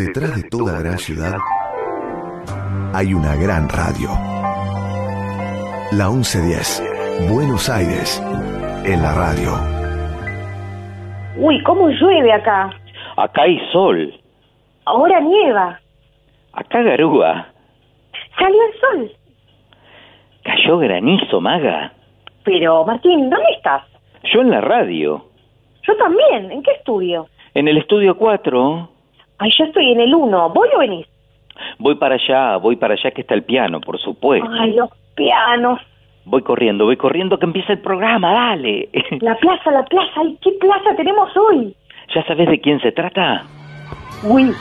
Detrás de toda gran ciudad hay una gran radio. La 1110, Buenos Aires, en la radio. Uy, ¿cómo llueve acá? Acá hay sol. Ahora nieva. Acá garúa. Salió el sol. Cayó granizo, maga. Pero, Martín, ¿dónde estás? Yo en la radio. Yo también. ¿En qué estudio? En el estudio 4. Ay, yo estoy en el 1. ¿Voy o venís? Voy para allá, voy para allá que está el piano, por supuesto. Ay, los pianos. Voy corriendo, voy corriendo que empieza el programa, dale. La plaza, la plaza. Ay, ¿qué plaza tenemos hoy? ¿Ya sabes de quién se trata? Uy,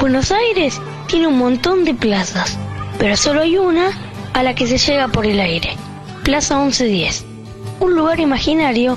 Buenos Aires tiene un montón de plazas, pero solo hay una a la que se llega por el aire. Plaza 1110. Un lugar imaginario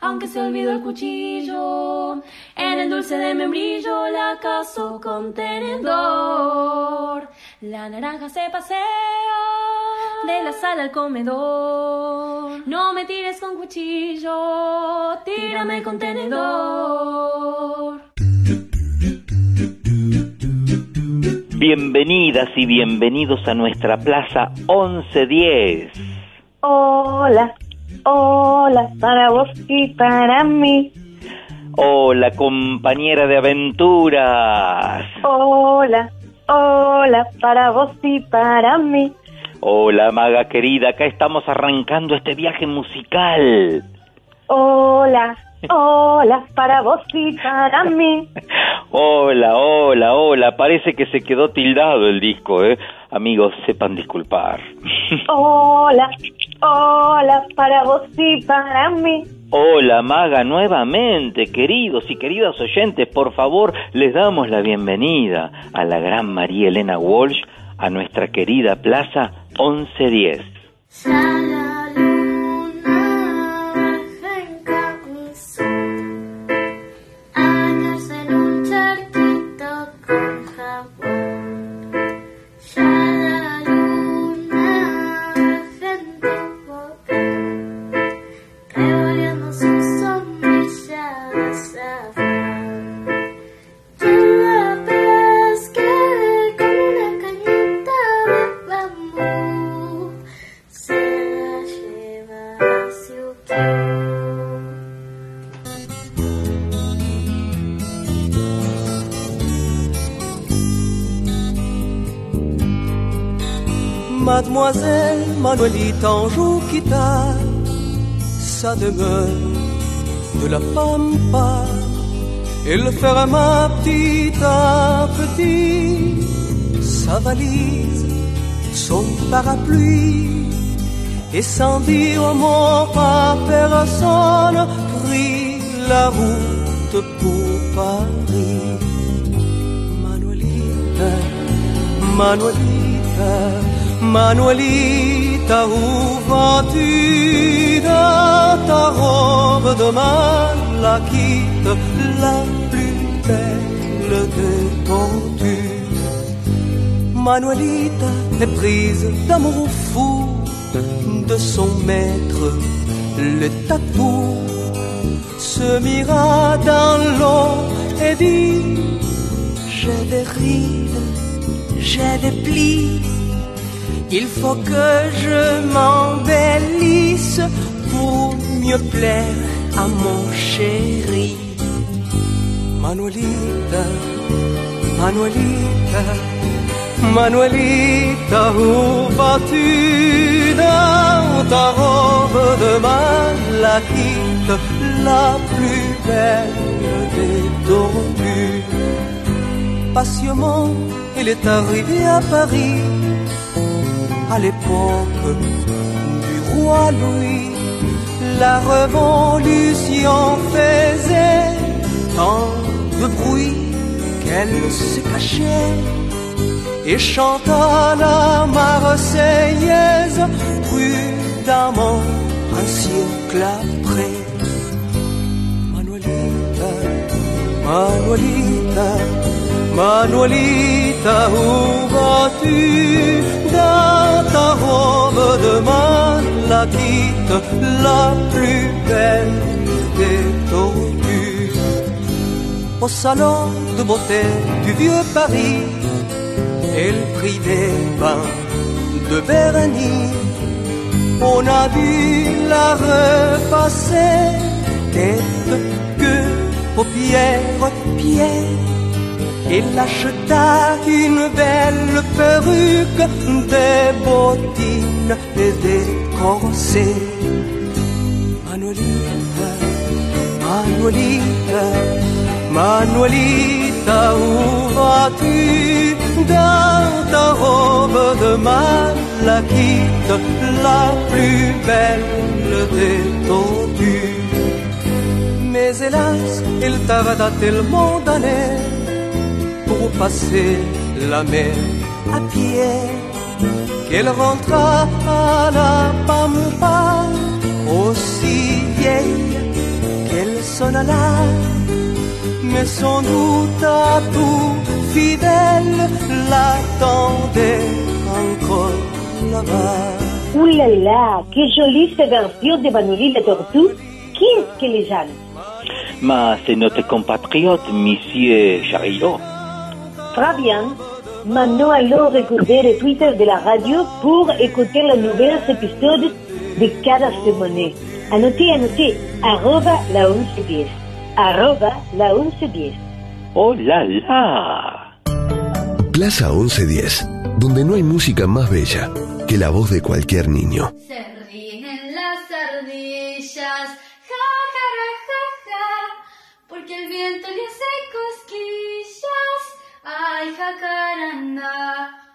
Aunque se olvidó el cuchillo, en el dulce de membrillo la caso con tenedor. La naranja se pasea de la sala al comedor. No me tires con cuchillo, tírame con tenedor. Bienvenidas y bienvenidos a nuestra Plaza 1110. hola, hola, para vos y para mí. Hola, compañera de aventuras. Hola, hola, para vos y para mí. Hola, maga querida, acá estamos arrancando este viaje musical. Hola, hola, para vos y para mí. Hola, hola, hola, parece que se quedó tildado el disco, ¿eh? Amigos, sepan disculpar. Hola, hola, para vos y para mí. Hola, maga, nuevamente, queridos y queridas oyentes, por favor, les damos la bienvenida a la gran María Elena Walsh, a nuestra querida Plaza 1110. Ya Mademoiselle Manuelita Anjou sa demeure de la pampa. Elle ferma petit à petit sa valise, son parapluie, et sans dire un mot à personne, prit la route pour Paris. Manuelita, Manuelita, Manuelita, où vas-tu dans ta robe de malachite, la plus belle de ton Manuelita est prise d'amour fou de son maître, le tatou, se mira dans l'eau et dit J'ai des rides, j'ai des plis, il faut que je m'embellisse pour mieux plaire à mon chéri. Manuelita, Manuelita, Manuelita, où vas-tu? Dans ta robe de malachite, la plus belle des tortues. Patiemment, il est arrivé à Paris, à l'époque du roi Louis. La révolution faisait tant de bruit qu'elle se cachait et chanta la Marseillaise prudemment un siècle après. Manuelita, Manuelita, Manuelita, où vas-tu dans ta robe de malachite, la plus belle des tortues Au salon de beauté du vieux Paris, elle prit des bains de vernis. On a vu la repasser, tête, queue, paupières, pieds. Il acheta une belle perruque, des bottines et des corsets. Manuelita, Manuelita, Manuelita, où vas-tu? Dans ta robe de malachite, la plus belle des tortues Mais hélas, il tarda tellement d'années pour passer la mer à pied qu'elle rentra à la pampa aussi vieille qu'elle sonna là mais sans doute à tout fidèle l'attendait encore là-bas. Ouh là là, qué jolie cette version de Manolita Tortue. Qui est-ce que les Mais c'est notre compatriote, Monsieur Charillo. Bien. Maintenant, allons regarder le Twitter de la radio pour écouter les nouveaux épisodes de cada semaine. Anotez, anotez, arroba la 1110. Arroba la 1110. ¡Oh, la, la! Plaza 1110, donde no hay música más bella que la voz de cualquier niño. Se ríen las ardillas, ja, ja, ja, ja, ja, porque el viento le hace cosquillas, 愛かからんだ。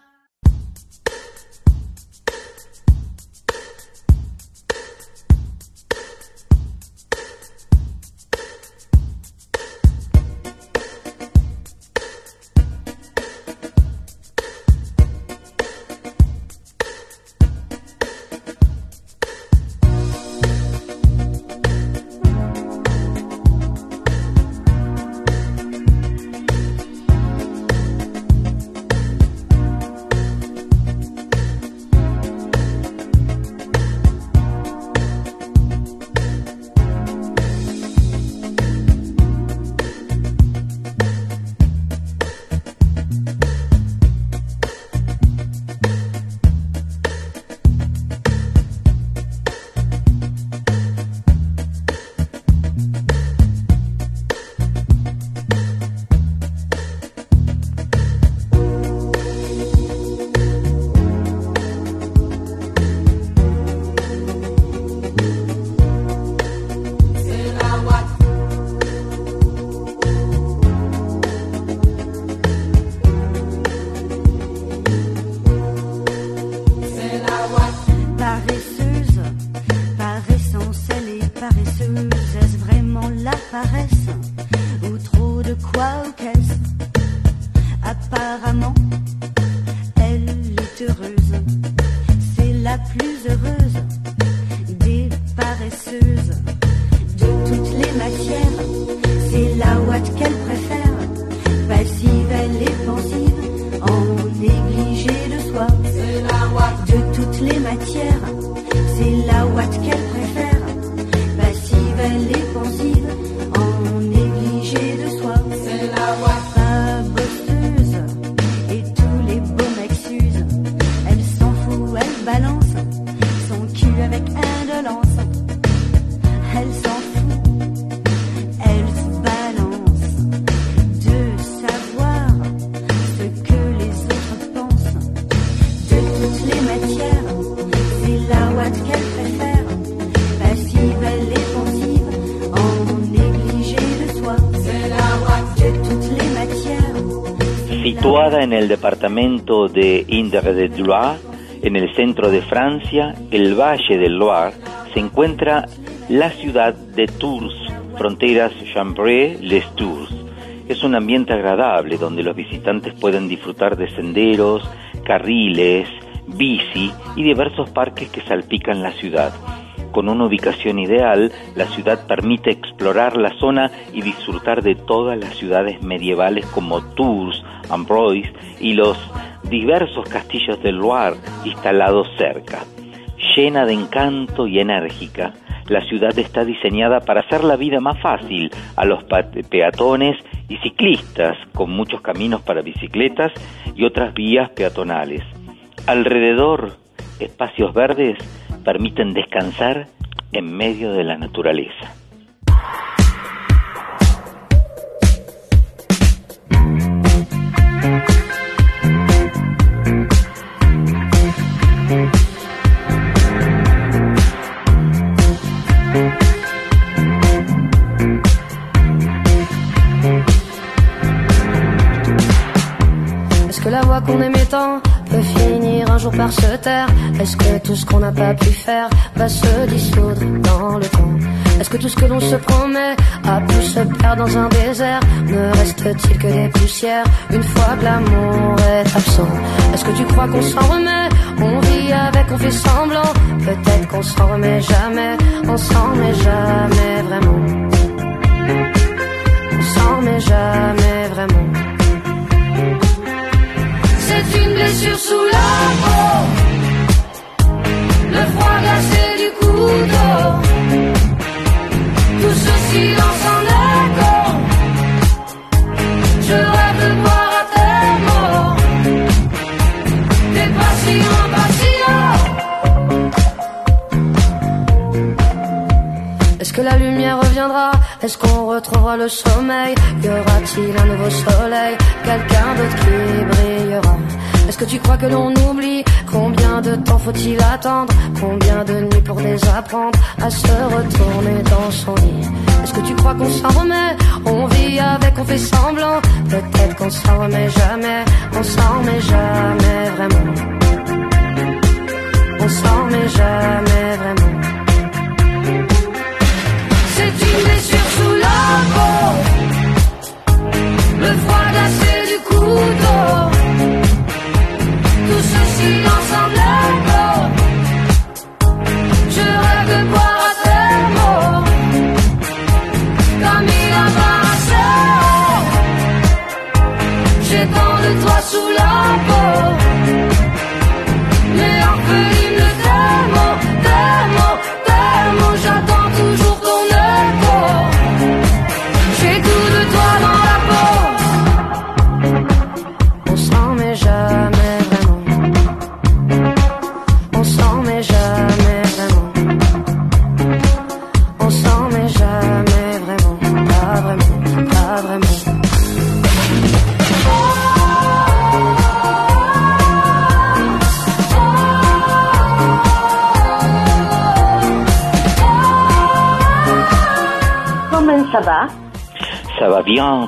En el departamento de Indre-de-Loire, en el centro de Francia, el Valle del Loire, se encuentra la ciudad de Tours, fronteras Chambray-Les Tours. Es un ambiente agradable donde los visitantes pueden disfrutar de senderos, carriles, bici y diversos parques que salpican la ciudad. Con una ubicación ideal, la ciudad permite explorar la zona y disfrutar de todas las ciudades medievales como Tours, Ambroise y los diversos castillos del Loire instalados cerca. Llena de encanto y enérgica, la ciudad está diseñada para hacer la vida más fácil a los peatones y ciclistas, con muchos caminos para bicicletas y otras vías peatonales. Alrededor, espacios verdes permiten descansar en medio de la naturaleza. Est-ce que la voix qu'on aimait tant un jour par se taire. Est-ce que tout ce qu'on n'a pas pu faire va se dissoudre dans le temps? Est-ce que tout ce que l'on se promet a pu se perdre dans un désert? Ne reste-t-il que des poussières une fois que l'amour est absent? Est-ce que tu crois qu'on s'en remet? On vit avec, on fait semblant. Peut-être qu'on s'en remet jamais. On s'en remet jamais Combien de nuits pour désapprendre À se retourner dans son lit? Est-ce que tu crois qu'on s'en remet? On vit avec, on fait semblant. Peut-être qu'on s'en remet jamais. On s'en remet jamais vraiment. On s'en remet jamais vraiment. C'est une blessure sous la peau, le froid glacé du couteau, tout ce silence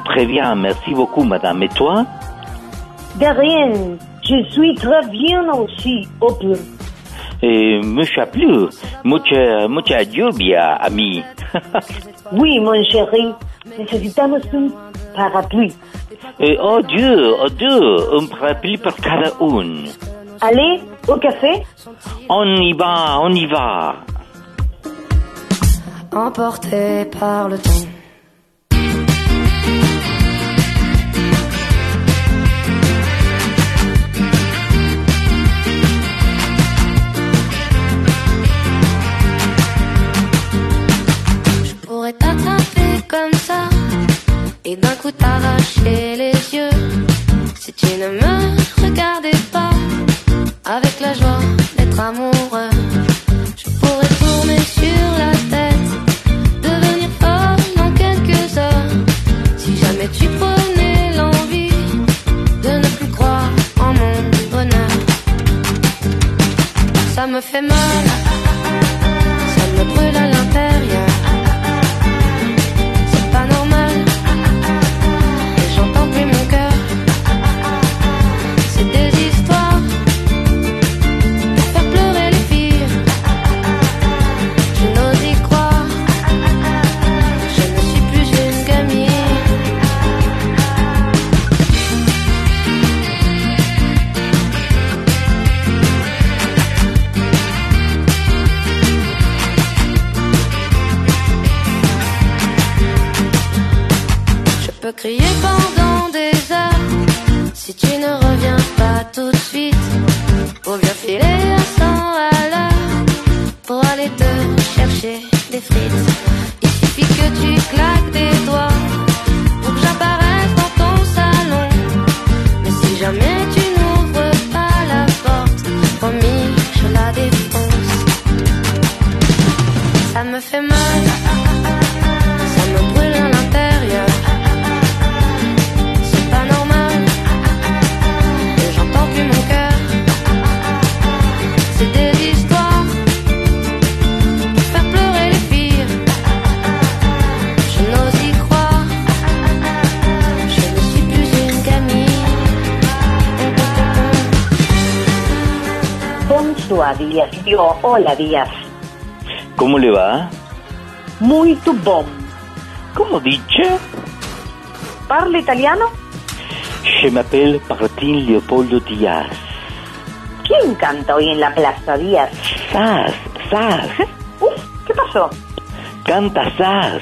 très bien, merci beaucoup madame. Et toi? De rien. Je suis très bien aussi, au plus. eh, Mucha plu, mucha, mucha lluvia, ami. Oui, mon chéri. Necesitamos un parapluie. Eh, oh Dieu, oh Dieu, un parapluie pour cada un. Allez, au café? On y va, on y va. emporté par le temps. Et d'un coup t'arracher les yeux si tu ne me regardais pas avec la joie d'être amoureux. Je pourrais tourner sur la tête, devenir folle en quelques heures. Si jamais tu prenais l'envie de ne plus croire en mon bonheur, ça me fait mal, pendant des heures. Si tu ne reviens pas tout de suite, pour bien filer à 100 à l'heure, pour aller te chercher des frites. Il suffit que tu claques des doigts pour que j'apparaisse dans ton salon. Mais si jamais tu n'ouvres pas la porte, promis, je la défonce. Ça me fait mal, Díaz. Digo, hola, Díaz. ¿Cómo le va? Muy tu bom. ¿Cómo dice? ¿Parla italiano? Je m'appelle Martín Leopoldo Díaz. ¿Quién canta hoy en la plaza, Díaz? Sas, Sas, Uf, ¿qué pasó? canta Sas.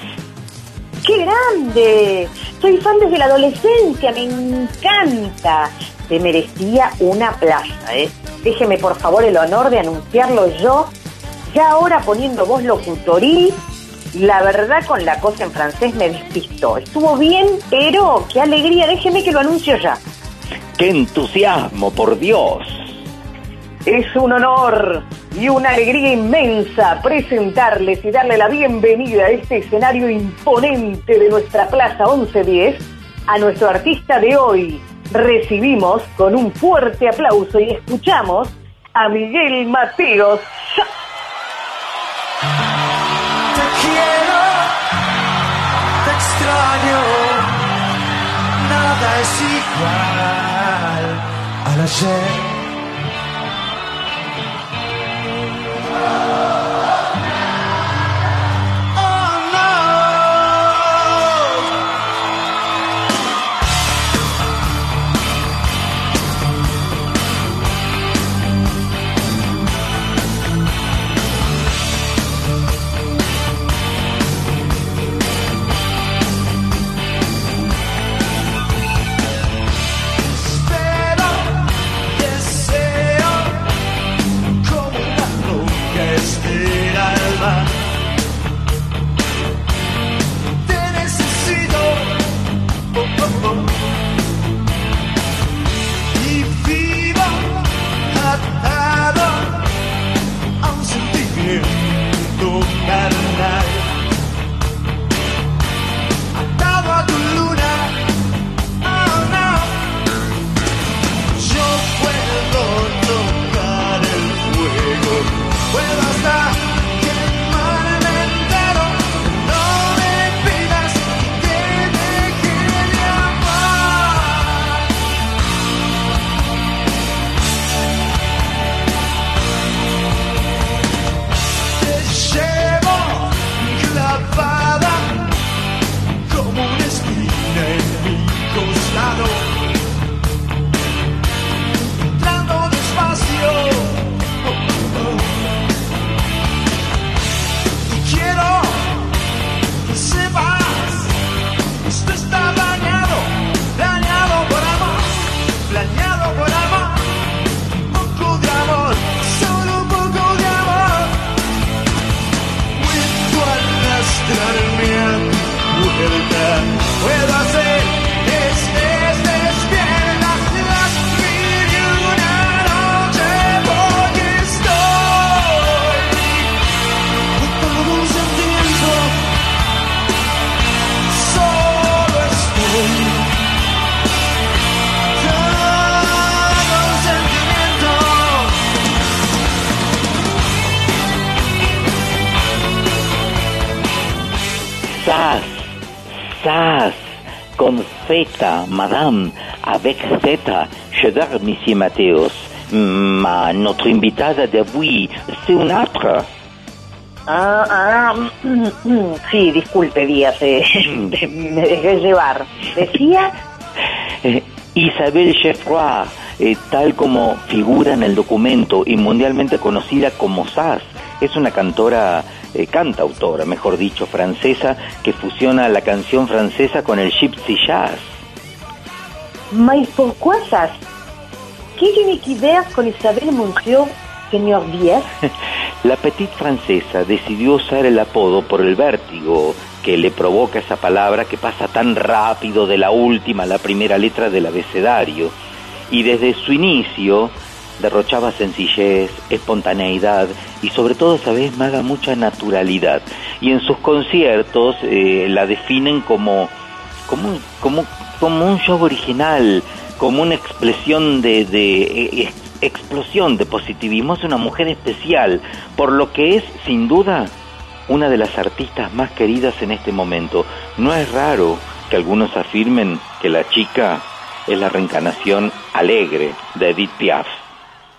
¡Qué grande! Soy fan desde la adolescencia, me encanta. Te merecía una plaza, ¿eh? Déjeme por favor el honor de anunciarlo yo, ya ahora poniendo voz locutoril. La verdad con la cosa en francés me despistó. Estuvo bien, pero qué alegría, déjeme que lo anuncio ya. ¡Qué entusiasmo, por Dios! Es un honor y una alegría inmensa presentarles y darle la bienvenida a este escenario imponente de nuestra Plaza 1110 a nuestro artista de hoy. Recibimos con un fuerte aplauso y escuchamos a Miguel Mateos. Te quiero, te extraño, nada es igual al ayer. Madame, avec Z, j'adore Monsieur Mateos. Ma, notre invitada d'avui, c'est une autre. Ah, ah, mm, mm, sí, disculpe, Díaz, eh, me dejé llevar. ¿Decía? Eh, Isabel Geoffroy, eh, tal como figura en el documento y mundialmente conocida como Sas, es una cantora eh, cantautora, mejor dicho, francesa, que fusiona la canción francesa con el gypsy jazz. Mais pourquoi ça ¿Qué tiene que ver con Isabel Monsieur, señor Díaz? La petite francesa decidió usar el apodo por el vértigo que le provoca esa palabra que pasa tan rápido de la última a la primera letra del abecedario. Y desde su inicio derrochaba sencillez, espontaneidad y sobre todo, sabes, Maga, mucha naturalidad. Y en sus conciertos eh, la definen como, como, un- como, un show original, como una expresión de, de ex- explosión de positivismo. Es una mujer especial, por lo que es, sin duda, una de las artistas más queridas en este momento. No es raro que algunos afirmen que la chica es la reencarnación alegre de Edith Piaf.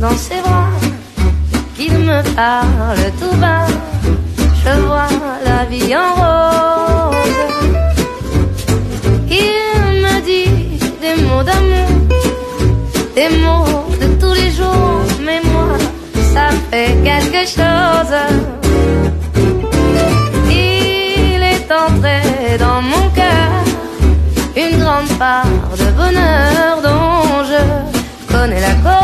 Dans ses bras, qu'il me parle tout bas, je vois la vie en rose. Il me dit des mots d'amour, des mots de tous les jours, mais moi, ça fait quelque chose. Il est entré dans mon cœur une grande part de bonheur dont je connais la cause.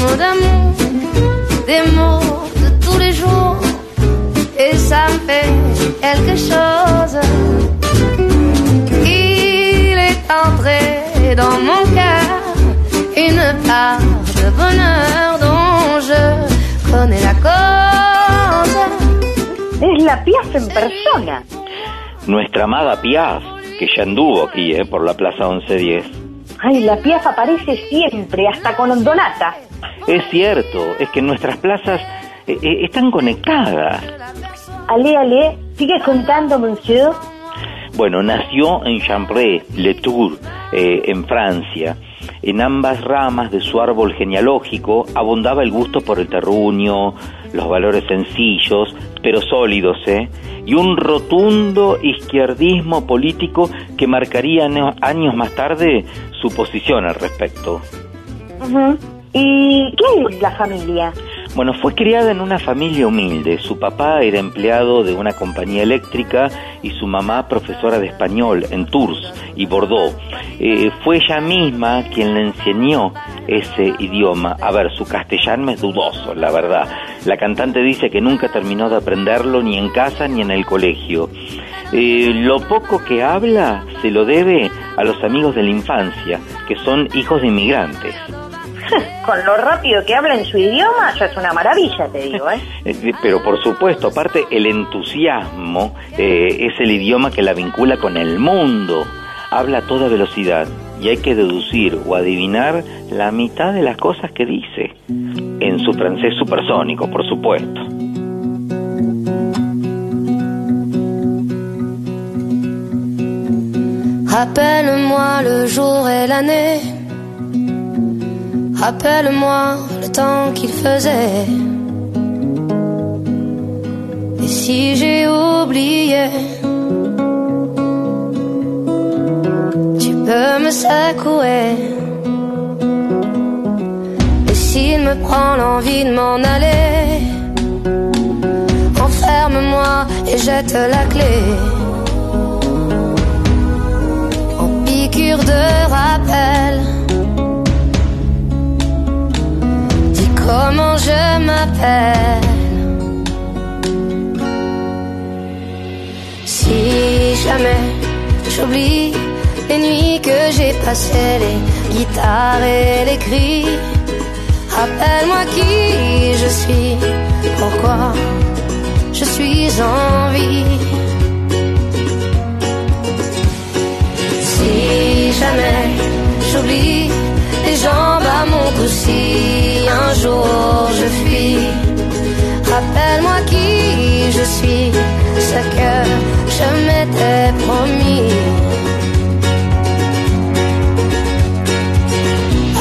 Mots d'amour, des mots de tous les jours, et ça me fait quelque chose. Il est entré dans mon cœur une part de bonheur dont je connais la cause. Es la Piaf en persona. Nuestra amada Piaf, que ya anduvo aquí, eh, por la Plaza 1110. Ay, la Piaf aparece siempre, hasta con Ondonata. Es cierto, es que nuestras plazas eh, eh, están conectadas. Ale, ale, sigue contando, monsieur. Bueno, nació en Champré, Le Tour, eh, en Francia. En ambas ramas de su árbol genealógico abundaba el gusto por el terruño, los valores sencillos, pero sólidos, ¿eh? y un rotundo izquierdismo político que marcaría año- años más tarde su posición al respecto. ¿Y qué es la familia? Bueno, fue criada en una familia humilde. Su papá era empleado de una compañía eléctrica y su mamá profesora de español en Tours y Bordeaux. Eh, fue ella misma quien le enseñó ese idioma. A ver, su castellano es dudoso, la verdad. La cantante dice que nunca terminó de aprenderlo ni en casa ni en el colegio. Eh, lo poco que habla se lo debe a los amigos de la infancia, que son hijos de inmigrantes. Con lo rápido que habla en su idioma, ya es una maravilla, te digo, ¿eh? Eh, Pero por supuesto, aparte el entusiasmo eh, es el idioma que la vincula con el mundo. Habla a toda velocidad y hay que deducir o adivinar la mitad de las cosas que dice. En su francés supersónico, por supuesto. Rappelle-moi le jour et l'année. Rappelle-moi le temps qu'il faisait si j'ai oublié, tu peux me secouer. Et s'il me prend l'envie de m'en aller, enferme-moi et jette la clé. En piqûre de rappel. Comment je m'appelle. Si jamais j'oublie les nuits que j'ai passées, les guitares et les cris, rappelle-moi qui je suis, pourquoi je suis en vie. Si jamais j'oublie les jambes à mon cou, si un jour je fuis, rappelle-moi qui je suis, ce que je m'étais promis.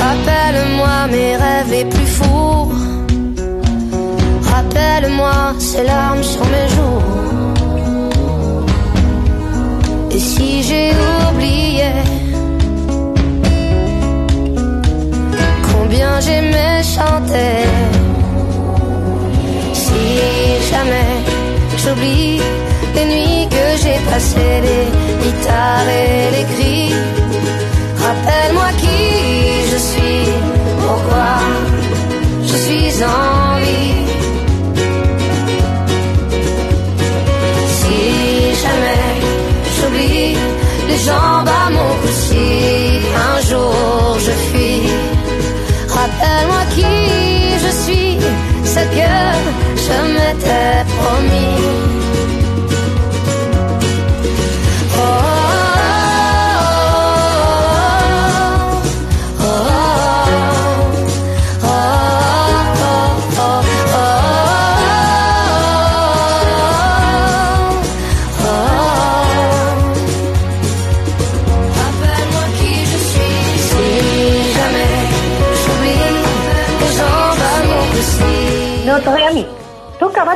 Rappelle-moi mes rêves les plus fous. Rappelle-moi ces larmes sur mes joues. Et si j'ai oublié j'aimais chanter, si jamais j'oublie les nuits que j'ai passées, les guitares et les cris, rappelle-moi qui je suis, pourquoi je suis en je m'étais promis.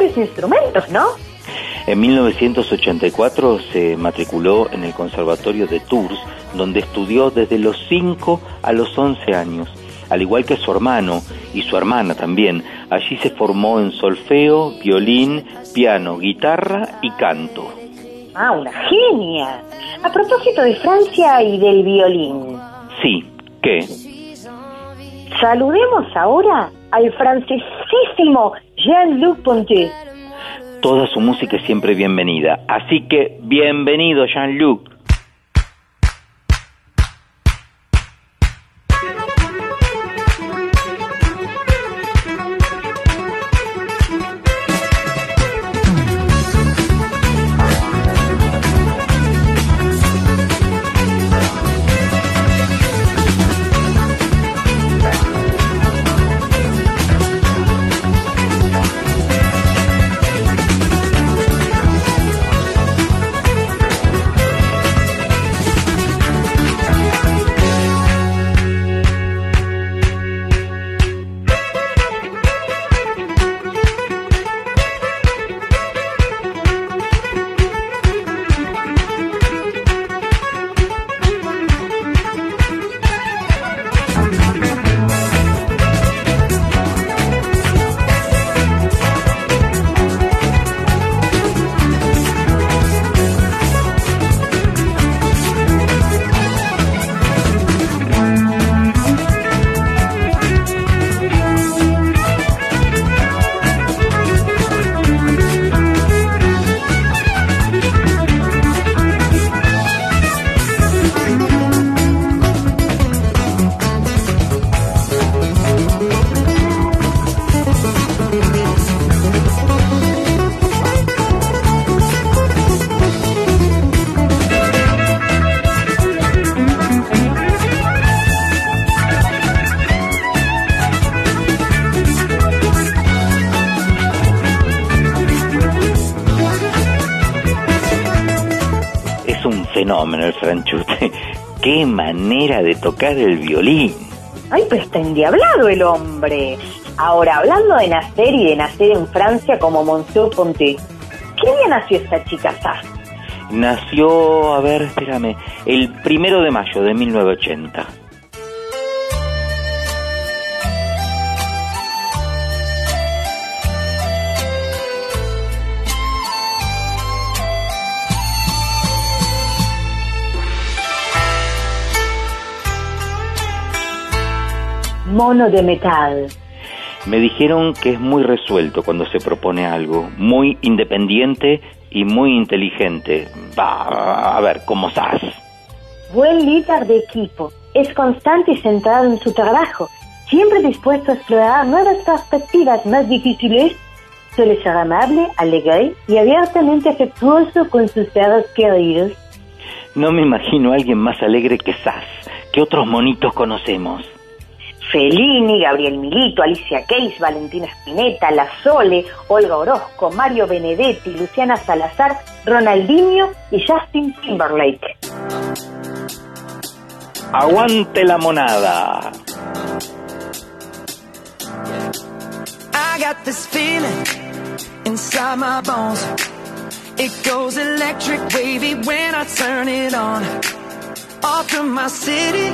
Varios instrumentos, ¿no? En 1984 se matriculó en el Conservatorio de Tours, donde estudió desde los 5 a los 11 años. Al igual que su hermano y su hermana también, allí se formó en solfeo, violín, piano, guitarra y canto. Ah, una genia. A propósito de Francia y del violín, Sí, ¿qué? saludemos ahora al francesísimo Jean-Luc Ponty. Toda su música es siempre bienvenida. Así que, bienvenido Jean-Luc. Manera de tocar el violín. Ay, pero está endiablado el hombre. Ahora, hablando de nacer y de nacer en Francia como Monsieur Ponty, ¿Qué día nació esta chica Sass? Nació, a ver, espérame, el primero de mayo de 1980. Mono de metal. Me dijeron que es muy resuelto cuando se propone algo, muy independiente y muy inteligente. Va, a ver, como Sass. Buen líder de equipo. Es constante y centrado en su trabajo. Siempre dispuesto a explorar nuevas perspectivas más difíciles. Suele ser amable, alegre y abiertamente afectuoso con sus seres queridos. No me imagino a alguien más alegre que Sass. ¿Qué otros monitos conocemos? Fellini, Gabriel Milito, Alicia Keys, Valentina Spinetta, La Sole, Olga Orozco, Mario Benedetti, Luciana Salazar, Ronaldinho y Justin Timberlake. Aguante la monada. I got this feeling inside my bones. It goes electric wavy when I turn it on. Off from my city,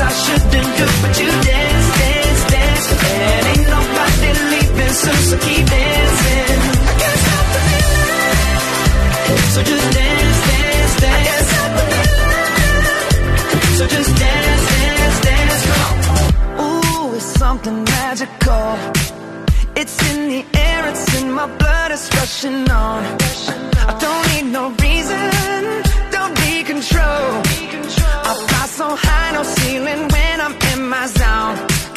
I shouldn't do, but you dance, dance, dance. And ain't nobody leaving so keep dancing. I can't stop the. So just dance, dance, dance. I can't stop the. So just dance, dance, dance. Ooh, it's something magical. It's in the air, it's in my blood, it's rushing on. I don't need no reason,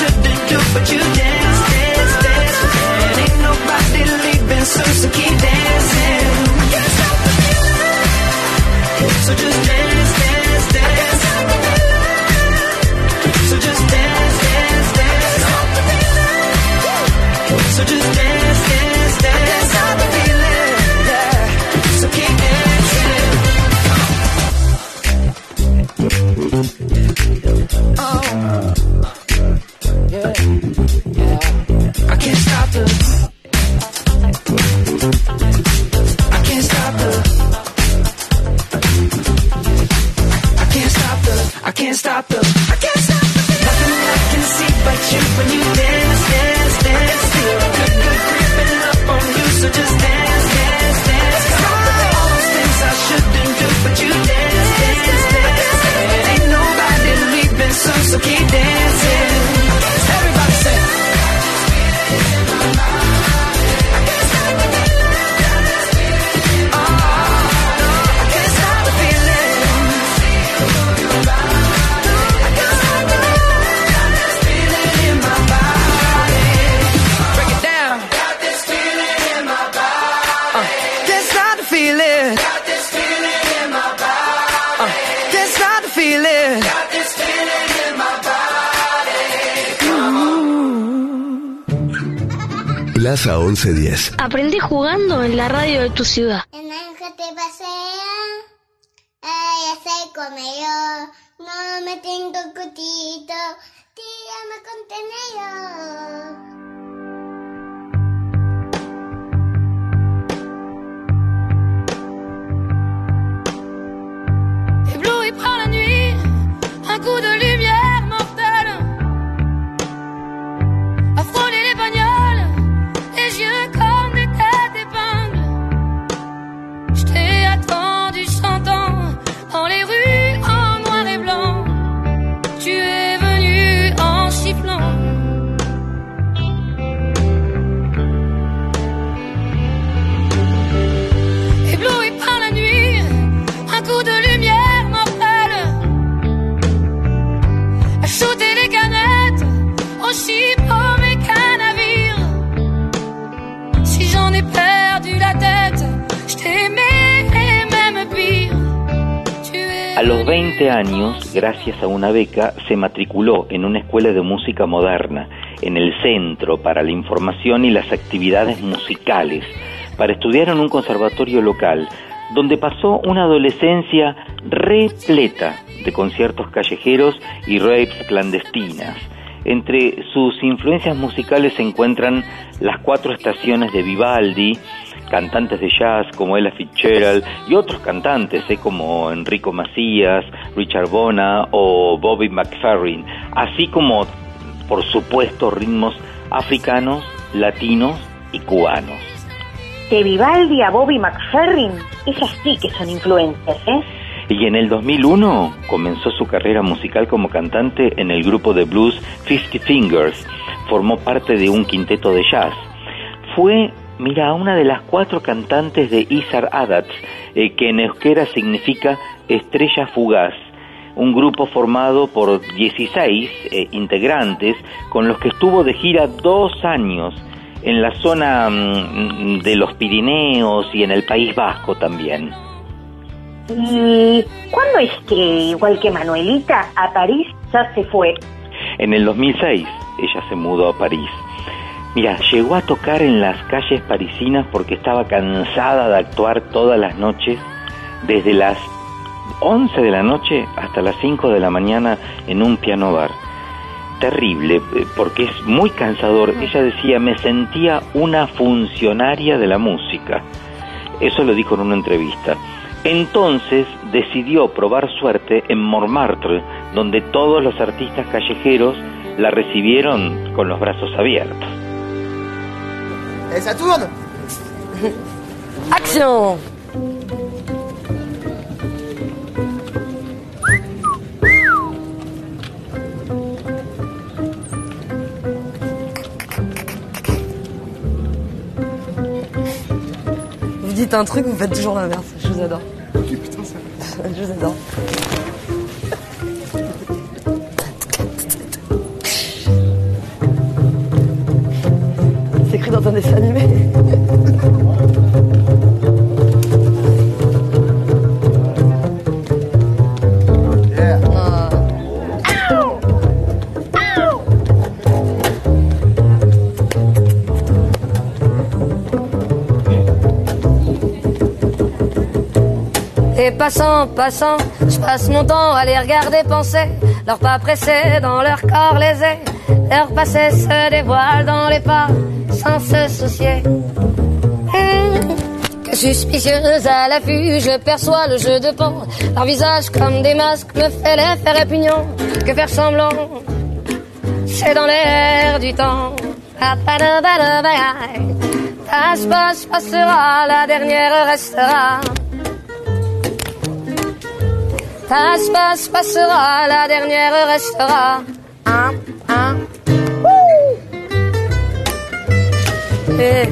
shouldn't do, but you dance, dance, dance. And ain't nobody leaving, so, so keep dancing. Can't stop the feeling. So just dance. can't stop the I can't stop the feeling. Nothing I can see but you when you dance, dance, dance. I feel a good, good creeping up on you, so just dance, dance, dance. Stop the all those things I shouldn't do, but you dance, dance, dance. And ain't nobody leaving soon, so keep dancing. Plaza 1110. Aprendí jugando en la radio de tu ciudad. Una beca, se matriculó en una escuela de música moderna, en el Centro para la Información y las Actividades Musicales, para estudiar en un conservatorio local, donde pasó una adolescencia repleta de conciertos callejeros y rapes clandestinas. Entre sus influencias musicales se encuentran las cuatro estaciones de Vivaldi, cantantes de jazz como Ella Fitzgerald y otros cantantes eh, como Enrico Macías, Richard Bona o Bobby McFerrin, así como, por supuesto, ritmos africanos, latinos y cubanos. De Vivaldi a Bobby McFerrin, esas sí que son influencias, ¿eh? Y en el 2001 comenzó su carrera musical como cantante en el grupo de blues Fifty Fingers. Formó parte de un quinteto de jazz. Fue, mira, una de las cuatro cantantes de Isar Adats, eh, que en euskera significa estrella fugaz. Un grupo formado por 16 eh, integrantes con los que estuvo de gira dos años en la zona mm, de los Pirineos y en el País Vasco también. ¿Y cuándo es que, igual que Manuelita, a París ya se fue? En el 2006 ella se mudó a París. Mira, llegó a tocar en las calles parisinas porque estaba cansada de actuar todas las noches, desde las 11 de la noche hasta las 5 de la mañana en un piano bar. Terrible, eh, porque es muy cansador. Ella decía, me sentía una funcionaria de la música. Eso lo dijo en una entrevista. Entonces decidió probar suerte en Montmartre, donde todos los artistas callejeros la recibieron con los brazos abiertos. Et ça tourne Action Vous dites un truc, vous faites toujours l'inverse. Je vous adore. putain, ça. Je vous adore. Et passant, passant, je passe mon temps à les regarder penser, leurs pas pressés dans leur corps lésés, leur passé se dévoile dans les pas sans se soucier. Suspicieuse à l'affût, je perçois le jeu de pan. Leur visage comme des masques me fait l'effet répugnant. Que faire semblant, c'est dans l'air du temps. Passe, passe, passera, la dernière restera. Passe, passe, passera, la dernière restera. Eh.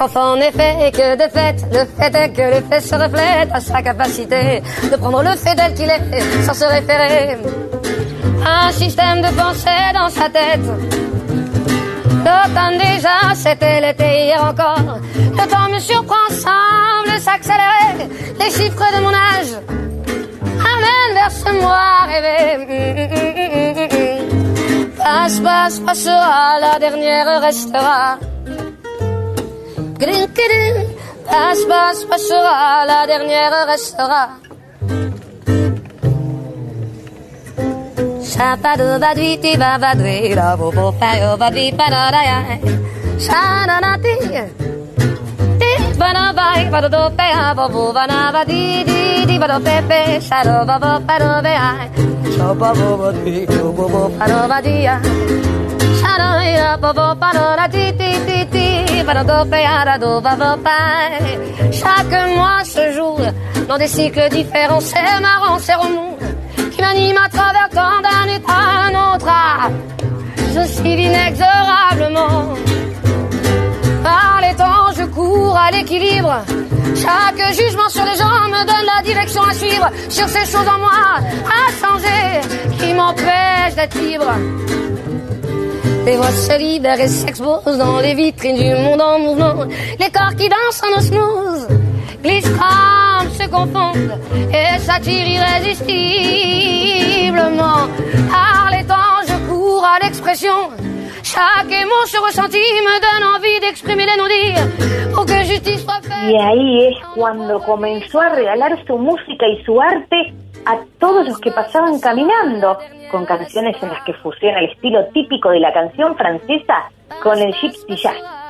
L'enfant n'est fait que de fait, le fait est que le fait se reflète à sa capacité de prendre le fait tel qu'il est sans se référer système de pensée dans sa tête. L'automne déjà, c'était l'été hier encore. Le temps me surprend, semble s'accélérer. Les chiffres de mon âge amènent vers ce moi rêvé. Passe, passe, passera, la dernière restera. Passe, passe, passera, la dernière restera. Shapadu badviti babadvi rabu popayo badvi panarayai Ti di di babo parobeai Shopabu badvi kububu parobadiya Shanoya babo panorati ti ti ti Chaque mois se joue dans des cycles différents C'est marrant, c'est remous m'anime à travers tant d'un état à un autre. Je suis inexorablement. Par les temps, je cours à l'équilibre. Chaque jugement sur les gens me donne la direction à suivre. Sur ces choses en moi à changer qui m'empêchent d'être libre. Les voix se libèrent et s'exposent dans les vitrines du monde en mouvement. Les corps qui dansent en osmose glissent se confondent et s'attirent irrésistiblement. Par les temps, je cours à l'expression. Chaque émotion ressentie me donne envie d'exprimer les non-dits pour que justice soit faite. Y ahí es cuando comenzó a regalar su música y su arte a todos los que pasaban caminando, con canciones en las que fusiona el estilo típico de la canción francesa con el gypsy jazz.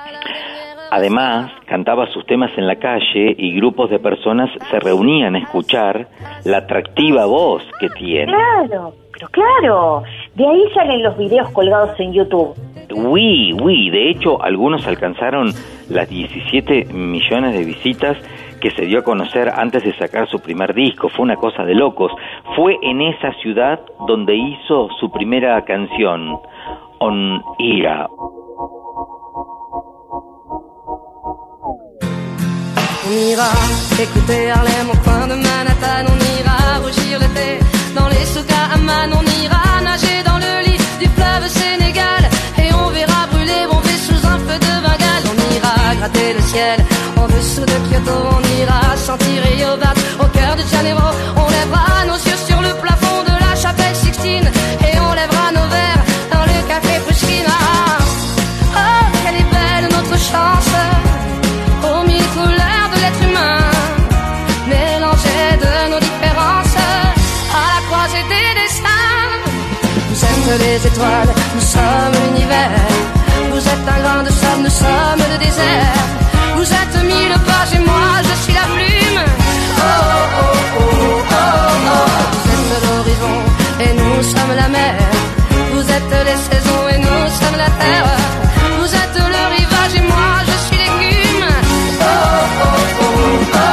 Además, cantaba sus temas en la calle y grupos de personas se reunían a escuchar la atractiva voz que tiene. Claro, pero claro, de ahí salen los videos colgados en YouTube. Oui, oui, de hecho algunos alcanzaron las 17 millones de visitas que se dio a conocer antes de sacar su primer disco, fue una cosa de locos. Fue en esa ciudad donde hizo su primera canción, On Ira. On ira. Écouter Harlem au coin de Manhattan, on ira rougir l'été. Dans les souks à Amman, on ira nager dans le lit du fleuve Sénégal. Et on verra brûler bomber sous un feu de Bengale. On ira gratter le ciel en dessous de Kyoto, on ira sentir Rio Bat au cœur de Janeiro, on lèvera nous sommes l'univers. Vous êtes un grain de sable, nous sommes le désert. Vous êtes mille pages et moi je suis la plume. Oh oh oh oh oh oh. Vous êtes l'horizon et nous sommes la mer. Vous êtes les saisons et nous sommes la terre. Vous êtes le rivage et moi je suis l'écume. Oh oh oh oh oh.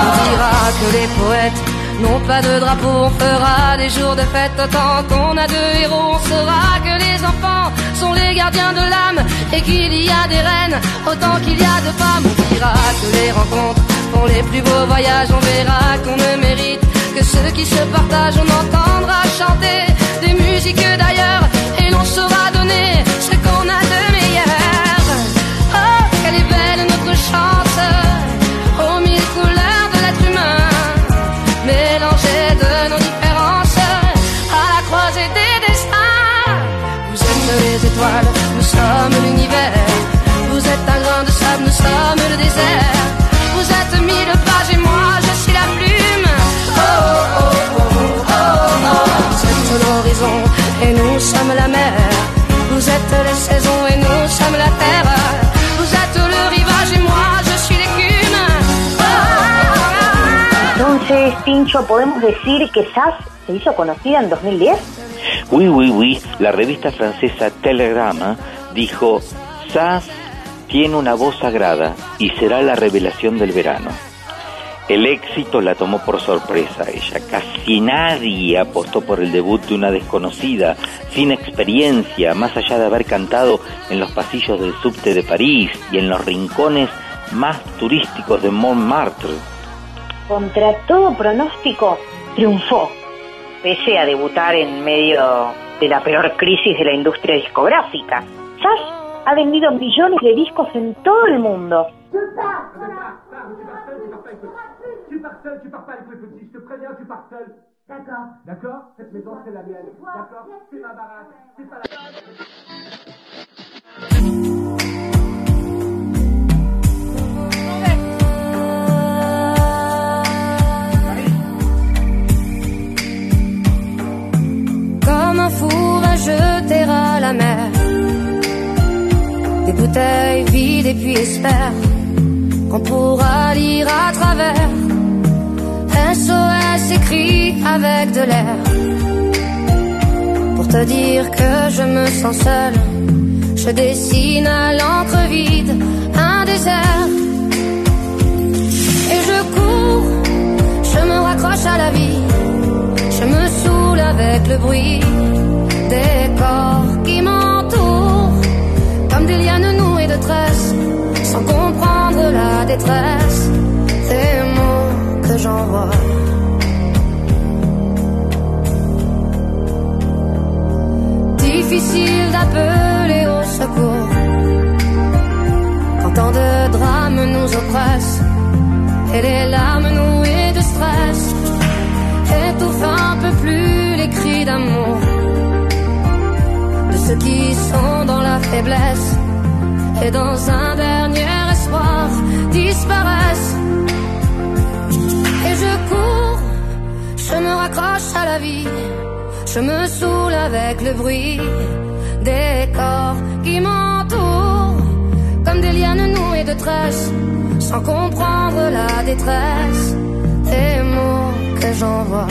On dira que les poètes n'ont pas de drapeau, on fera des jours de fête autant qu'on a On saura que les enfants sont les gardiens de l'âme et qu'il y a des reines autant qu'il y a de femmes. On dira que les rencontres font les plus beaux voyages. On verra qu'on ne mérite que ceux qui se partagent. On entendra chanter des musiques d'ailleurs et l'on saura donner sommes le désert. Vous êtes mille pages et moi je suis la plume. Oh oh oh oh oh. oh. Vous êtes l'horizon et nous sommes la mer. Vous êtes les saisons et nous sommes la terre. Vous êtes le rivage et moi je suis l'écume. Oh, oh, oh. Entonces, Tincho, ¿podemos decir que SAS se hizo conocida en 2010? Oui, oui, oui, la revista francesa Telegrama dijo, Sass tiene una voz sagrada y será la revelación del verano. El éxito la tomó por sorpresa a ella. Casi nadie apostó por el debut de una desconocida, sin experiencia, más allá de haber cantado en los pasillos del subte de París y en los rincones más turísticos de Montmartre. Contra todo pronóstico, triunfó. Pese a debutar en medio de la peor crisis de la industria discográfica. Sash ha vendido millones de discos en todo el mundo. Tu pars seul, tu pars pas avec le petit, je te préviens, tu pars seul. D'accord. D'accord Cette maison, c'est la mienne. D'accord C'est ma baraque. C'est pas la Comme un four à jeter à la mer. Des bouteilles vides et puis espère qu'on pourra lire à travers. SOS écrit avec de l'air. Pour te dire que je me sens seul, je dessine à l'encre vide un désert. Et je cours, je me raccroche à la vie. Je me saoule avec le bruit des corps qui m'entourent, la détresse. Des mots que j'envoie. Difficile d'appeler au secours. Quand tant de drames nous oppressent. Et les larmes nouées de stress. Étouffent un peu plus les cris d'amour. De ceux qui sont dans la faiblesse. Et dans un dernier disparaissent. Et je cours, je me raccroche à la vie, je me saoule avec le bruit des corps qui m'entourent comme des lianes nouées de tresses sans comprendre la détresse des mots que j'envoie.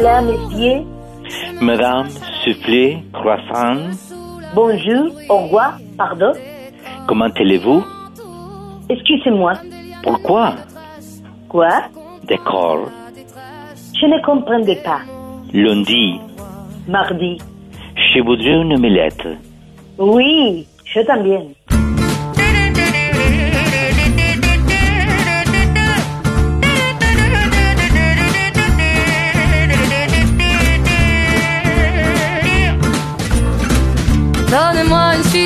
Je Oulala, messieurs. Madame, soufflé, croissant, Bonjour, au revoir, pardon. comment allez-vous? Excusez-moi. Pourquoi? Quoi? D'accord. Je ne comprendais pas. Lundi, Mardi. je voudrais une omelette. Oui, yo también. Donnez-moi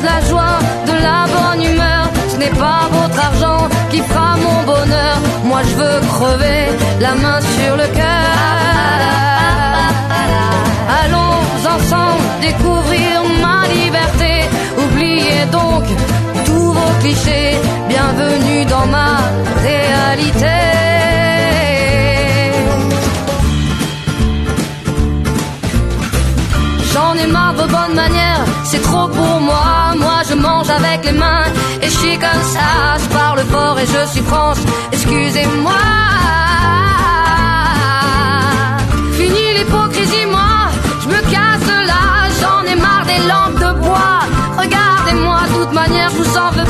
De la joie, de la bonne humeur. Ce n'est pas votre argent qui fera mon bonheur. Moi je veux crever la main sur le cœur. Allons ensemble découvrir ma liberté. Oubliez donc tous vos clichés. Bienvenue dans ma réalité. J'en ai marre de vos bonnes manières, c'est trop avec les mains et je suis comme ça. Je parle fort et je suis France, excusez-moi. Fini l'hypocrisie, moi, je me casse là. J'en ai marre des lampes de bois. Regardez-moi, de toute manière, je vous en veux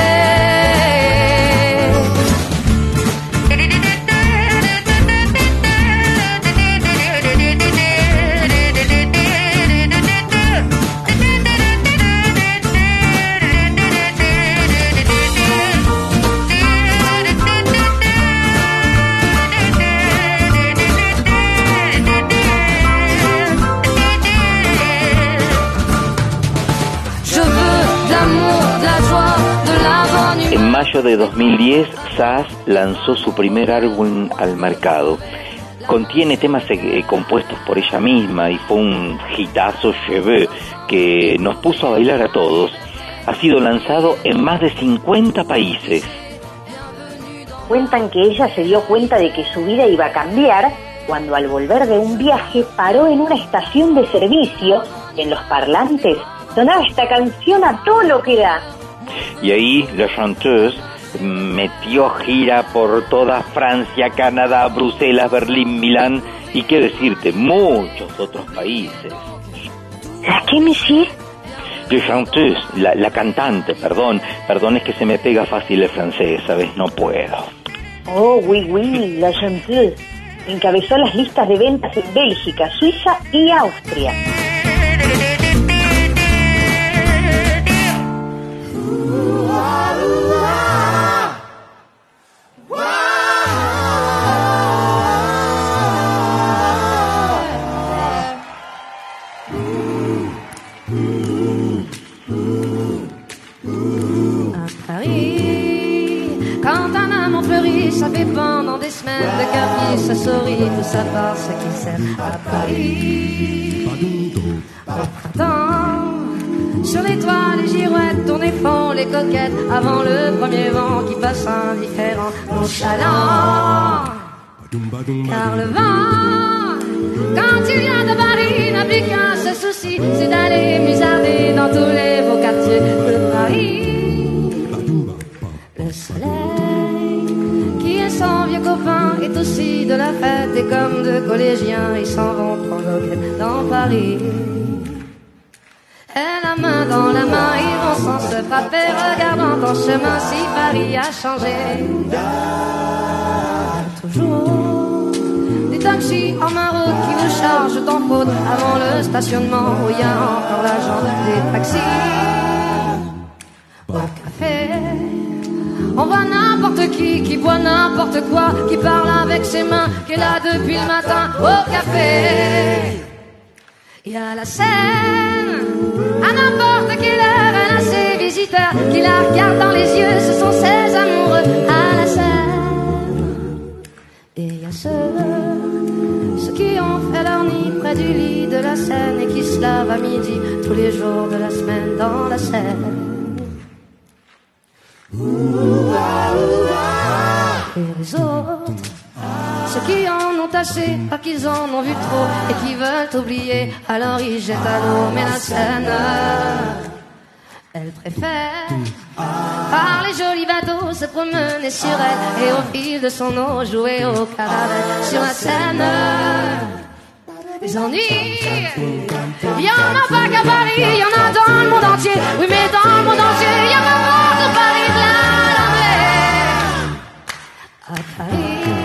De 2010, Sass lanzó su primer álbum al mercado. Contiene temas eh, compuestos por ella misma y fue un hitazo cheveux que nos puso a bailar a todos. Ha sido lanzado en más de 50 países. Cuentan que ella se dio cuenta de que su vida iba a cambiar cuando al volver de un viaje paró en una estación de servicio y en los parlantes sonaba esta canción a todo lo que da. Y ahí la chanteuse metió gira por toda Francia, Canadá, Bruselas, Berlín, Milán y qué decirte, muchos otros países. ¿La qué, monsieur? La chanteuse, la, la cantante, perdón, perdón es que se me pega fácil el francés, ¿sabes? No puedo. Oh, oui, oui, la chanteuse. Encabezó las listas de ventas en Bélgica, Suiza y Austria. À Paris, quand un âme en fleurit, ça fait pendant des semaines de Capri sa souris de savoir ce qu'il sert à Paris. Attends sur les toits, les girouettes, tournent font les coquettes avant le premier vent qui passe indifférent, nonchalant. Car le vent, quand il vient de Paris, n'a plus qu'un seul souci, c'est d'aller musarder dans tous les beaux quartiers de Paris. Le soleil, qui est son vieux copain, est aussi de la fête et comme de collégiens, ils s'en vont prendre dans Paris. Et la main dans la main, ils vont sans se frapper, regardant en chemin si Paris a changé. Toujours des taxis en main route qui vous chargent en faute avant le stationnement où il y a encore l'agent des taxis. Au café, on voit n'importe qui qui boit n'importe quoi, qui parle avec ses mains, qui est là depuis le matin au café. Il y a la scène, à n'importe quelle heure, elle a ses visiteurs qui la regardent dans les yeux, ce sont ses amoureux à la scène. Et il y a ceux, ceux qui ont fait leur nid près du lit de la Seine et qui se lavent à midi tous les jours de la semaine dans la Seine. Et les autres, ceux qui en ont assez, pas qu'ils en ont vu trop et qui veulent oublier, alors ils jettent à l'eau, mais la Seine, elle préfère par les jolis bateaux se promener sur elle et au fil de son eau jouer au caravelle sur la Seine. Les ennuis, il y en a pas qu'à Paris, il y en a dans le monde entier. Oui, mais dans le monde entier, il y en a pas de Paris de la l'envers. À Paris,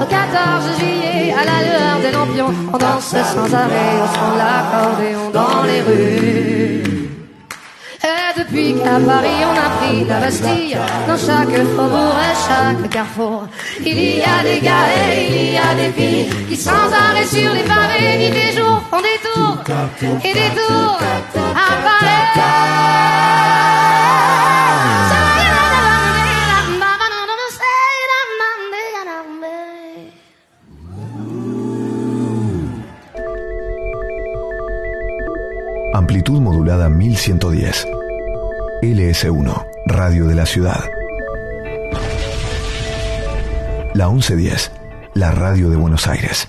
au 14 juillet, à la lueur des lampions, on danse sans arrêt au son de l'accordéon dans les rues. Et depuis qu'à Paris on a pris la Bastille, dans chaque faubourg et chaque carrefour, il y a des gars et il y a des filles qui sans arrêt sur les pavés, nuit et jour, font des tours et des tours à Paris. Amplitud modulada 1110. LS1, Radio de la Ciudad. La 1110, la radio de Buenos Aires.